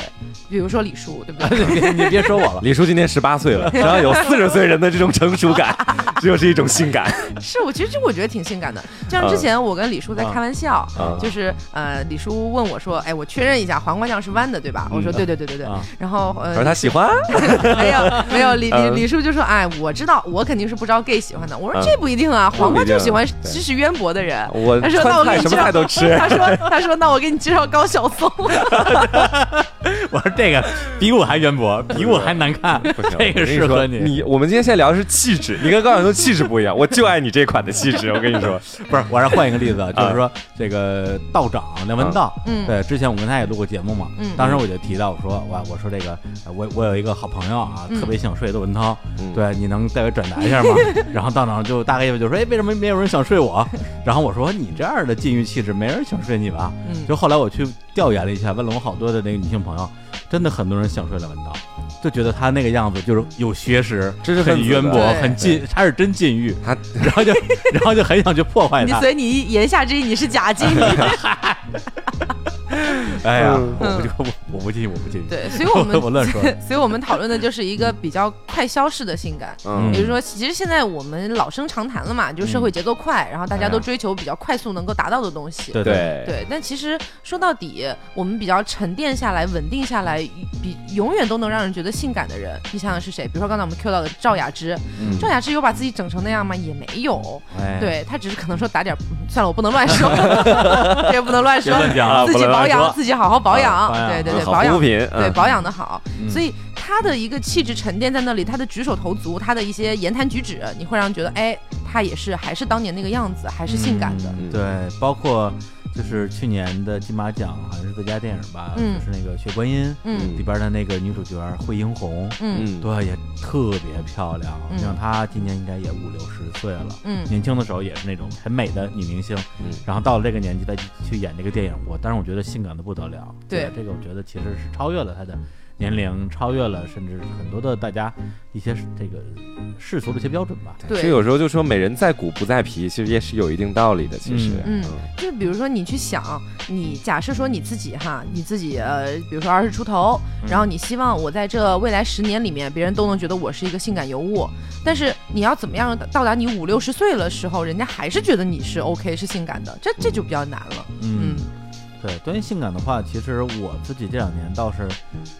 比如说李叔，对不对？你别说我了，李叔今年十八岁了，只要有四十岁人的这种成熟感，这就是一种性感。是我其实我觉得挺性感的，像之前我跟李叔在开玩笑，就是呃李叔问我说，哎，我确认一下黄瓜酱是弯的对吧？我说对对对对对，然后呃，说他喜欢，没有没有李 李李叔就说。哎，我知道，我肯定是不招 gay 喜欢的。我说这不一定啊，黄瓜就喜欢知识渊博的人。我他说那我给你什么菜都吃。他说他说那我给你介绍高晓松。我说这个比我还渊博，比我还难看，这个适合你。你我们今天现在聊的是气质，你跟高晓松气质不一样，我就爱你这款的气质。我跟你说，不是，我让换一个例子，就是说这个道长梁文道，嗯，对，之前我跟他也录过节目嘛，嗯，当时我就提到我说我我说这个我我有一个好朋友啊，特别想睡窦文涛，嗯。对，你能代为转达一下吗？然后道长就大概意思就说，哎，为什么没有人想睡我？然后我说，你这样的禁欲气质，没人想睡你吧？就后来我去调研了一下，问了我好多的那个女性朋友，真的很多人想睡了文涛，就觉得他那个样子就是有学识，知识很渊博，很禁，他是真禁欲，他然后就然后就很想去破坏他。所以你言下之意你是假禁欲。哎呀，我不我我不信，我不信。对，所以我们 我乱说。所以我们讨论的就是一个比较快消逝的性感。嗯，比如说，其实现在我们老生常谈了嘛，就社会节奏快，然后大家都追求比较快速能够达到的东西。对对对。但其实说到底，我们比较沉淀下来、稳定下来，比永远都能让人觉得性感的人，你想想是谁？比如说刚才我们 Q 到的赵雅芝，赵雅芝有把自己整成那样吗？也没有。哎对她只是可能说打点，算了，我不能乱说，也不能乱说，自己保养，自己好好保养。对对对，保养品对保养的好，所以他的一个气质沉淀在那里，他的举手投足，他的一些言谈举止，你会让觉得，哎，他也是还是当年那个样子，还是性感的。对，包括。就是去年的金马奖，好像是最佳电影吧，就是那个《血观音》里边的那个女主角惠英红，嗯，对，也特别漂亮。像她今年应该也五六十岁了，嗯，年轻的时候也是那种很美的女明星，嗯，然后到了这个年纪再去演这个电影，我但是我觉得性感的不得了。对，这个我觉得其实是超越了她的。年龄超越了，甚至很多的大家一些这个世俗的一些标准吧。对，其实有时候就说美人在骨不在皮，其实也是有一定道理的。其实，嗯，就是比如说你去想，你假设说你自己哈，你自己呃，比如说二十出头，然后你希望我在这未来十年里面，别人都能觉得我是一个性感尤物，但是你要怎么样到达你五六十岁的时候，人家还是觉得你是 OK 是性感的，这这就比较难了。嗯。对，关于性感的话，其实我自己这两年倒是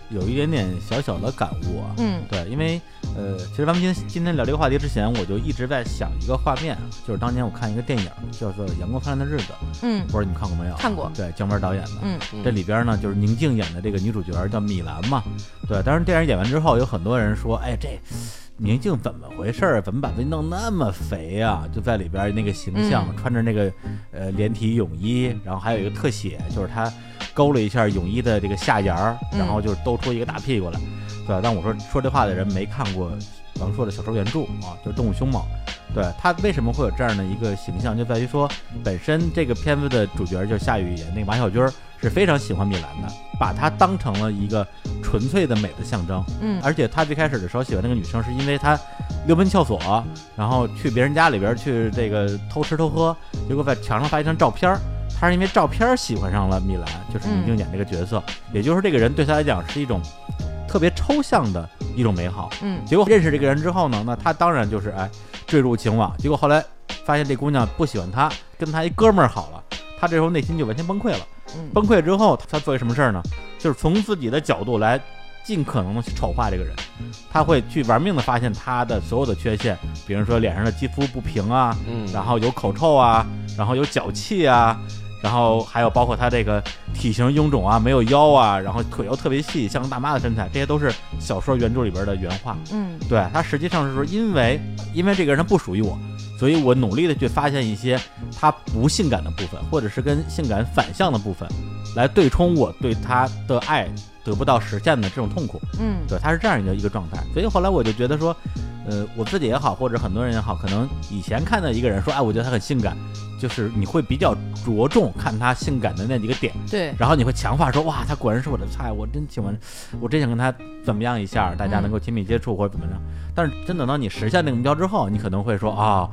有一点点小小的感悟啊。嗯，对，因为呃，其实咱们今天今天聊这个话题之前，我就一直在想一个画面，就是当年我看一个电影叫做《阳光灿烂的日子》。嗯，不知道你们看过没有？看过。对，姜文导演的。嗯，这里边呢，就是宁静演的这个女主角叫米兰嘛。对，当然电影演完之后，有很多人说，哎，这。宁静怎么回事儿？怎么把自己弄那么肥啊？就在里边那个形象，穿着那个呃连体泳衣，然后还有一个特写，就是他勾了一下泳衣的这个下沿儿，然后就兜出一个大屁股来，对吧？但我说说这话的人没看过王朔的小说原著啊，就是《动物凶猛》。对他为什么会有这样的一个形象，就在于说本身这个片子的主角就是夏雨演那个马小军是非常喜欢米兰的，把她当成了一个纯粹的美的象征。嗯，而且他最开始的时候喜欢那个女生，是因为他溜门撬锁，然后去别人家里边去这个偷吃偷喝，结果在墙上发一张照片，他是因为照片喜欢上了米兰，就是宁静演这个角色，也就是这个人对他来讲是一种特别抽象的一种美好。嗯，结果认识这个人之后呢，那他当然就是哎。坠入情网，结果后来发现这姑娘不喜欢他，跟他一哥们儿好了，他这时候内心就完全崩溃了。崩溃之后，他做一什么事儿呢？就是从自己的角度来尽可能的去丑化这个人，他会去玩命的发现他的所有的缺陷，比如说脸上的肌肤不平啊，然后有口臭啊，然后有脚气啊。然后还有包括他这个体型臃肿啊，没有腰啊，然后腿又特别细，像个大妈的身材，这些都是小说原著里边的原话。嗯，对他实际上是说，因为因为这个人他不属于我，所以我努力的去发现一些他不性感的部分，或者是跟性感反向的部分，来对冲我对他的爱得不到实现的这种痛苦。嗯，对，他是这样一个一个状态。所以后来我就觉得说，呃，我自己也好，或者很多人也好，可能以前看到一个人说，哎，我觉得他很性感。就是你会比较着重看他性感的那几个点，对，然后你会强化说哇，他果然是我的菜，我真喜欢，我真想跟他怎么样一下，大家能够亲密接触或者怎么着。但是真等到你实现那个目标之后，你可能会说啊，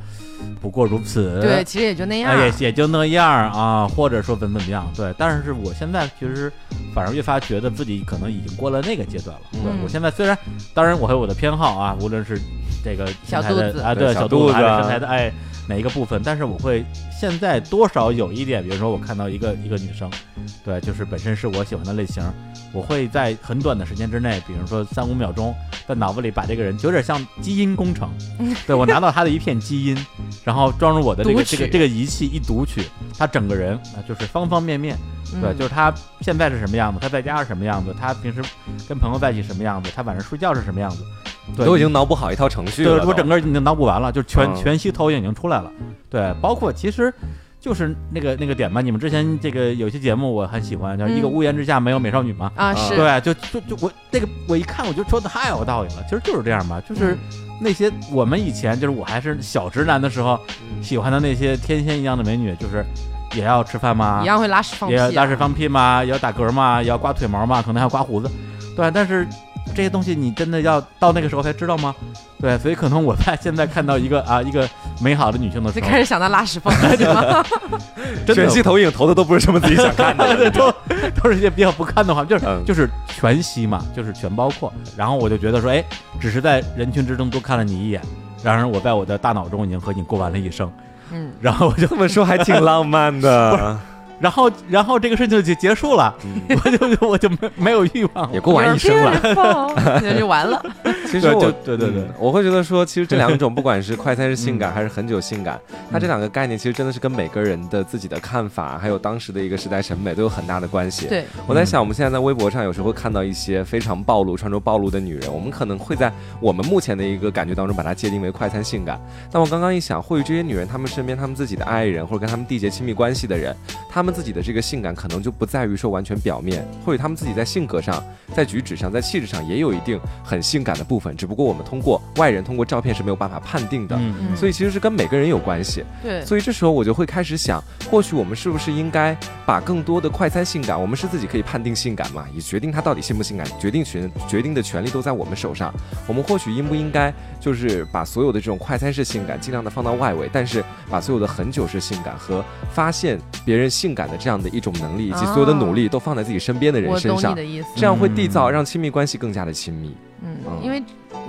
不过如此，对，其实也就那样，也也就那样啊，或者说怎么怎么样，对。但是我现在其实反而越发觉得自己可能已经过了那个阶段了。对我现在虽然，当然我还有我的偏好啊，无论是这个小肚子啊，对小肚子身材的哎。哪一个部分？但是我会现在多少有一点，比如说我看到一个一个女生，对，就是本身是我喜欢的类型，我会在很短的时间之内，比如说三五秒钟，在脑子里把这个人有点像基因工程，对我拿到他的一片基因，然后装入我的这个这个这个仪器一读取，他整个人啊就是方方面面，对，就是他现在是什么样子，他在家是什么样子，他平时跟朋友在一起什么样子，他晚上睡觉是什么样子。对都已经脑补好一套程序了，我整个已经脑补完了，就全全息投影已经出来了。对，包括其实就是那个那个点吧。你们之前这个有些节目我很喜欢，叫一个屋檐之下没有美少女嘛。啊，是对，就就就我那个我一看我就说的太有道理了，其实就是这样吧，就是那些我们以前就是我还是小直男的时候喜欢的那些天仙一样的美女，就是也要吃饭吗？一样会拉屎放屁，也要拉屎放屁吗？也要打嗝吗？也要刮腿毛吗？可能还要刮胡子，对，但是。这些东西你真的要到那个时候才知道吗？对，所以可能我在现在看到一个啊一个美好的女性的时候，就开始想到拉屎放 屁吗？全息投影投的都不是什么自己想看的，都都是一些比较不堪的话，就是就是全息嘛，就是全包括。然后我就觉得说，哎，只是在人群之中多看了你一眼，然而我在我的大脑中已经和你过完了一生。嗯，然后我就这么说还挺浪漫的。然后，然后这个事情就结束了，我就我就没没有欲望，也过完一生了，那就完了。其实我对对对，我会觉得说，其实这两种不管是快餐式性感还是很久性感，它这两个概念其实真的是跟每个人的自己的看法，还有当时的一个时代审美都有很大的关系。对，我在想，我们现在在微博上有时候会看到一些非常暴露、穿着暴露的女人，我们可能会在我们目前的一个感觉当中把它界定为快餐性感。但我刚刚一想，或许这些女人她们身边她们自己的爱人或者跟她们缔结亲密关系的人，她们自己的这个性感。可能就不在于说完全表面，或许她们自己在性格上、在举止上、在气质上也有一定很性感的部分，只不过我们通过外人、通过照片是没有办法判定的。嗯所以其实是跟每个人有关系。对。所以这时候我就会开始想，或许我们是不是应该把更多的快餐性感，我们是自己可以判定性感嘛？以决定它到底性不性感，决定权、决定的权利都在我们手上。我们或许应不应该就是把所有的这种快餐式性感尽量的放到外围，但是把所有的很久式性感和发现别人性感的这样的一种。能力以及所有的努力都放在自己身边的人身上，这样会缔造让亲密关系更加的亲密。嗯，因为。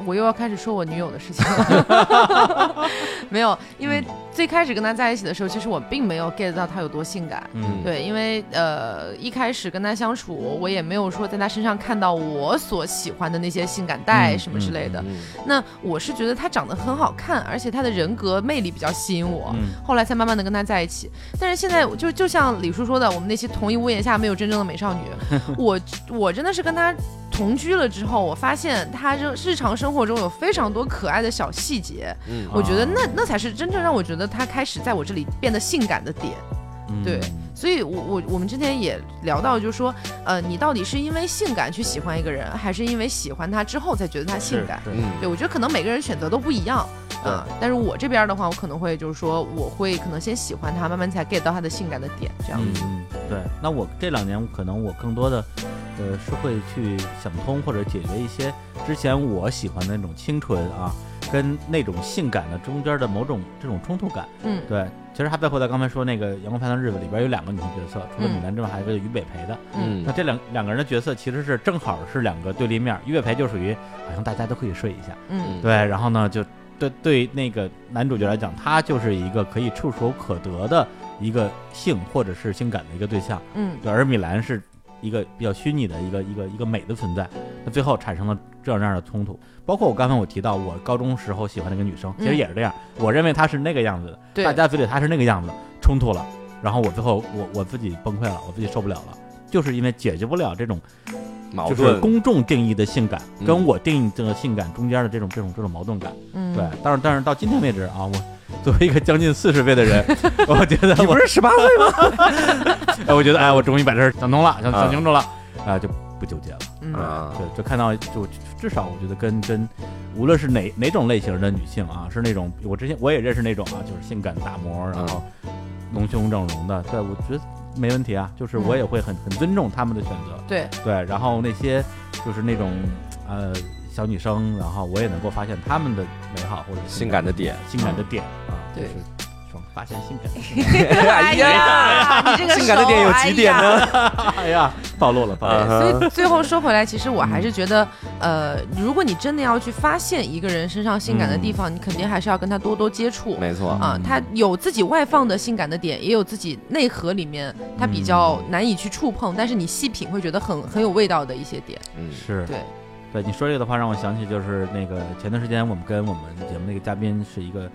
我又要开始说我女友的事情了，没有，因为最开始跟他在一起的时候，其实我并没有 get 到他有多性感，嗯，对，因为呃一开始跟他相处，我也没有说在他身上看到我所喜欢的那些性感带什么之类的。那我是觉得他长得很好看，而且他的人格魅力比较吸引我，后来才慢慢的跟他在一起。但是现在就就像李叔说的，我们那些同一屋檐下没有真正的美少女，我我真的是跟他。同居了之后，我发现他日日常生活中有非常多可爱的小细节，嗯，我觉得那那才是真正让我觉得他开始在我这里变得性感的点，对，所以，我我我们之前也聊到，就是说，呃，你到底是因为性感去喜欢一个人，还是因为喜欢他之后才觉得他性感？嗯，对我觉得可能每个人选择都不一样。啊，但是我这边的话，我可能会就是说，我会可能先喜欢他，慢慢才 get 到他的性感的点，这样子。嗯，对。那我这两年可能我更多的，呃，是会去想通或者解决一些之前我喜欢的那种清纯啊，跟那种性感的中间的某种这种冲突感。嗯，对。其实还包括在刚才说那个《阳光灿烂日子》里边有两个女性角色，除了米兰之外，还有一个于北培的。嗯，那这两两个人的角色其实是正好是两个对立面。于北培就属于好像大家都可以睡一下。嗯，对。然后呢，就。对对，那个男主角来讲，他就是一个可以触手可得的一个性或者是性感的一个对象。嗯，对。而米兰是一个比较虚拟的一个一个一个美的存在。那最后产生了这样那样的冲突。包括我刚才我提到，我高中时候喜欢那个女生，其实也是这样。我认为她是那个样子的，大家嘴里她是那个样子，冲突了，然后我最后我我自己崩溃了，我自己受不了了，就是因为解决不了这种。就是公众定义的性感跟我定义这个性感中间的这种这种这种矛盾感，嗯，对，但是但是到今天为止啊，我作为一个将近四十岁的人，我觉得你不是十八岁吗？哎，我觉得哎，我终于把这事想通了，想想清楚了，啊，就不纠结了，啊，就就看到就至少我觉得跟跟无论是哪哪种类型的女性啊，是那种我之前我也认识那种啊，就是性感大模，然后隆胸整容的，对我觉得。没问题啊，就是我也会很很尊重他们的选择。对对，然后那些就是那种呃小女生，然后我也能够发现他们的美好或者性感的点，性感的点啊，对。发现性感，哎呀，你这个性感的点有几点呢？哎呀，暴露了，暴露了。所以最后说回来，其实我还是觉得，呃，如果你真的要去发现一个人身上性感的地方，你肯定还是要跟他多多接触。没错啊，他有自己外放的性感的点，也有自己内核里面他比较难以去触碰，但是你细品会觉得很很有味道的一些点。嗯，是对，对你说这个的话，让我想起就是那个前段时间我们跟我们节目那个嘉宾是一个。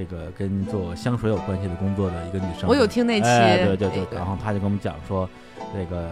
这个跟做香水有关系的工作的一个女生，我有听那期，对对对，然后她就跟我们讲说，那个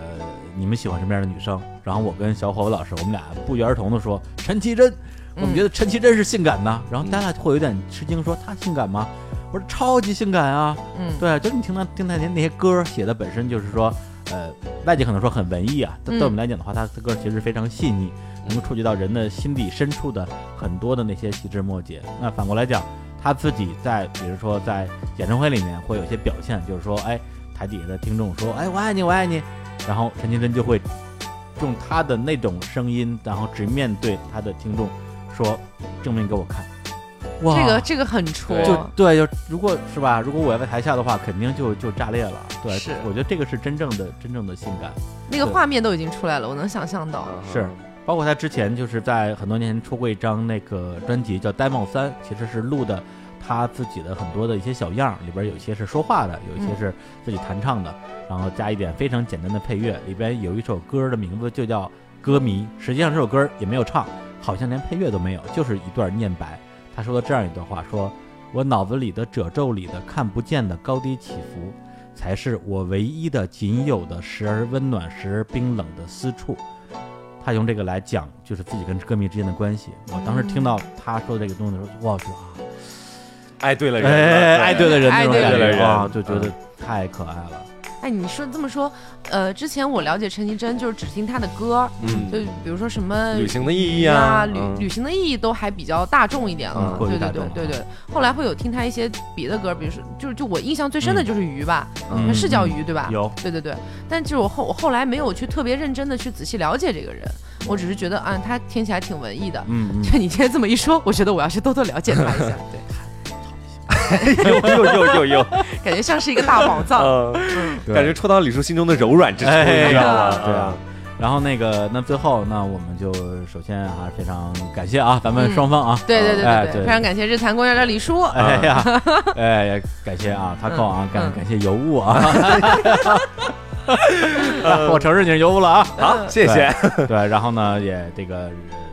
你们喜欢什么样的女生？然后我跟小伙子老师，我们俩不约而同的说陈绮贞，我们觉得陈绮贞是性感的。然后大家会有点吃惊，说她性感吗？我说超级性感啊，嗯，对，就你听她听她那那些歌写的本身就是说，呃，外界可能说很文艺啊，但对我们来讲的话，她的歌其实非常细腻，能够触及到人的心底深处的很多的那些细枝末节。那反过来讲。他自己在，比如说在演唱会里面会有一些表现，就是说，哎，台底下的听众说：“哎，我爱你，我爱你。”然后陈绮贞就会用他的那种声音，然后直面对他的听众说：“证明给我看。”哇，这个这个很戳，就对，就如果是吧，如果我要在台下的话，肯定就就炸裂了。对，是，我觉得这个是真正的真正的性感，那个画面都已经出来了，我能想象到。是，包括他之前就是在很多年前出过一张那个专辑叫《呆帽三》，其实是录的他自己的很多的一些小样，里边有一些是说话的，有一些是自己弹唱的，然后加一点非常简单的配乐。里边有一首歌的名字就叫《歌迷》，实际上这首歌也没有唱，好像连配乐都没有，就是一段念白。他说了这样一段话：“说我脑子里的褶皱里的看不见的高低起伏，才是我唯一的、仅有的、时而温暖、时而冰冷的私处。”他用这个来讲，就是自己跟歌迷之间的关系。我当时听到他说这个东西的时候，哇，爱对了人，爱对了人，爱对了人啊，就觉得太可爱了。哎，你说这么说，呃，之前我了解陈绮贞就是只听她的歌，嗯，就比如说什么旅行的意义啊，旅旅行的意义都还比较大众一点了，对对对对对。后来会有听她一些别的歌，比如说就是就我印象最深的就是鱼吧，是叫鱼对吧？有，对对对。但就是我后我后来没有去特别认真的去仔细了解这个人，我只是觉得啊，他听起来挺文艺的，嗯，就你今天这么一说，我觉得我要去多多了解他一下，对。又又又又又，感觉像是一个大宝藏，感觉戳到李叔心中的柔软之处，你知道吗？对啊。然后那个，那最后，那我们就首先还是，非常感谢啊，咱们双方啊，对对对对，非常感谢日坛公园的李叔，哎呀，哎，感谢啊，他扣啊，感感谢尤物啊，我承认你是尤物了啊，好，谢谢。对，然后呢，也这个。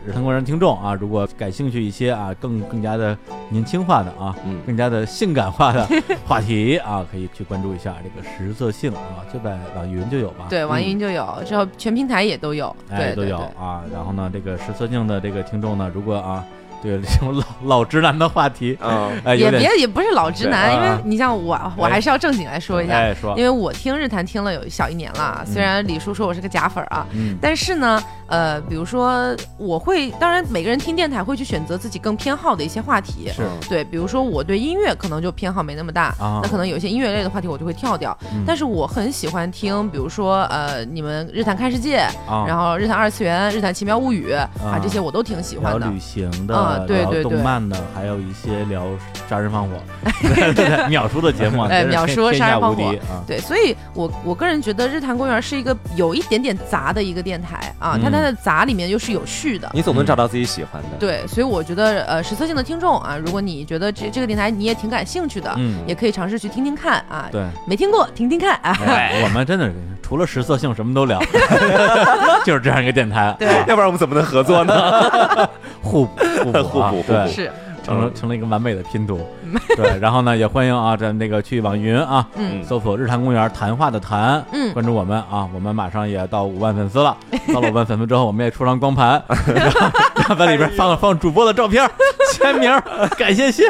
日坛公园听众啊，如果感兴趣一些啊，更更加的年轻化的啊，嗯，更加的性感化的 话题啊，可以去关注一下这个实色性啊，就在网易云就有吧？对，网易云就有，之后全平台也都有，哎，都有啊。然后呢，这个实色性的这个听众呢，如果啊。对 这种老老直男的话题，嗯，也别也不是老直男，因为你像我，我还是要正经来说一下，说，因为我听日坛听了有小一年了，虽然李叔说我是个假粉啊，但是呢，呃，比如说我会，当然每个人听电台会去选择自己更偏好的一些话题，是对，比如说我对音乐可能就偏好没那么大，那可能有一些音乐类的话题我就会跳掉，但是我很喜欢听，比如说呃，你们日坛看世界，然后日坛二次元、日坛奇妙物语啊，这些我都挺喜欢的，旅行的。对对对，动漫的，还有一些聊杀人放火、对秒叔的节目，哎，秒叔杀人放火啊。对，所以我我个人觉得日坛公园是一个有一点点杂的一个电台啊，它它的杂里面又是有序的，你总能找到自己喜欢的。对，所以我觉得呃，实测性的听众啊，如果你觉得这这个电台你也挺感兴趣的，嗯，也可以尝试去听听看啊。对，没听过听听看啊。我们真的是除了实测性什么都聊，就是这样一个电台。对，要不然我们怎么能合作呢？互补互补互补，对，是成了成了一个完美的拼图。对，然后呢，也欢迎啊，咱那个去网易云啊，搜索“日坛公园”谈话的谈，嗯，关注我们啊，我们马上也到五万粉丝了。到了五万粉丝之后，我们也出张光盘，然后在里边放放主播的照片、签名、感谢信。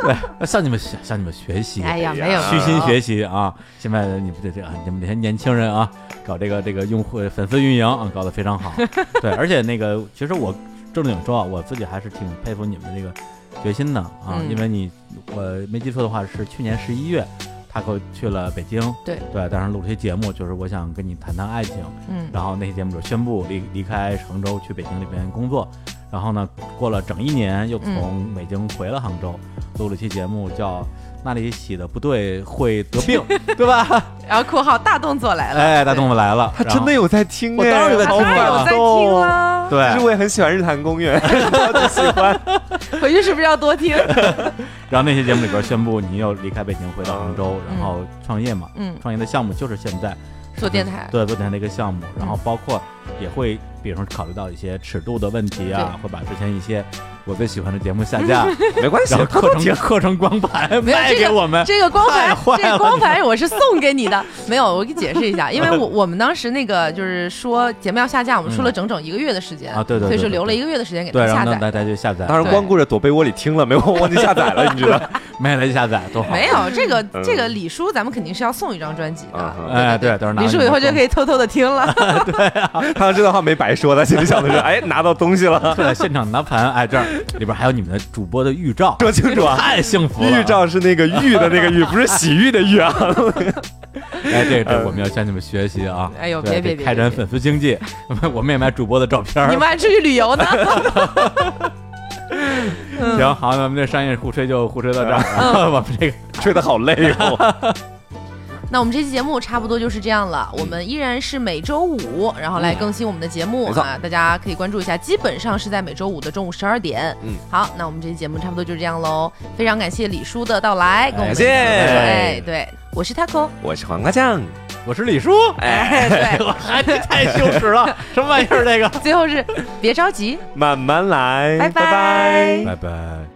对，向你们向你们学习。哎呀，没有虚心学习啊！现在你们这这你们这些年轻人啊，搞这个这个用户粉丝运营啊，搞得非常好。对，而且那个其实我。正经说，啊我自己还是挺佩服你们这个决心的啊，因为你我没记错的话是去年十一月，他可去了北京，对对，当时录了些节目，就是我想跟你谈谈爱情，嗯，然后那些节目就宣布离离开杭州去北京那边工作，然后呢，过了整一年又从北京回了杭州，录了期节目叫。那里洗的不对会得病，对吧？然后括号大动作来了，哎，大动作来了，他真的有在听，我当然有在听有在听了。对，其实我也很喜欢日坛公园，喜欢。回去是不是要多听？然后那些节目里边宣布你又离开北京回到杭州，然后创业嘛，嗯，创业的项目就是现在做电台，对，做电台的一个项目，然后包括也会，比如说考虑到一些尺度的问题啊，会把之前一些。我最喜欢的节目下架，没关系，课程课程光盘卖给我们。这个光盘，这个光盘我是送给你的。没有，我给解释一下，因为我 我们当时那个就是说节目要下架，我们说了整整一个月的时间啊，对对，所以说留了一个月的时间给他下载，大家就下载。当时光顾着躲被窝里听了，没有忘记下载了，你知道？没来得及下载，多好。没有这个这个李叔，咱们肯定是要送一张专辑的。哎，对，到时候李叔以后就可以偷偷的听了。对啊，他这段话没白说，他心里想的是，哎，拿到东西了，对，现场拿盘，哎，这儿里边还有你们的。主播的预兆，说清楚啊！太幸福了，预兆是那个玉的那个玉，不是洗浴的浴啊。哎，这这我们要向你们学习啊！哎呦，别别别，开展粉丝经济，我们也买主播的照片。你们还出去旅游呢？行，好，那我们这商业互吹就互吹到这儿，我们这个吹的好累哦。那我们这期节目差不多就是这样了。我们依然是每周五，然后来更新我们的节目啊，大家可以关注一下，基本上是在每周五的中午十二点。嗯，好，那我们这期节目差不多就是这样喽。非常感谢李叔的到来，感谢。哎，对，我是 taco，我是黄瓜酱，我是李叔。哎，对，我还太羞耻了，什么玩意儿？这个 最后是别着急，慢慢来，拜拜，拜拜。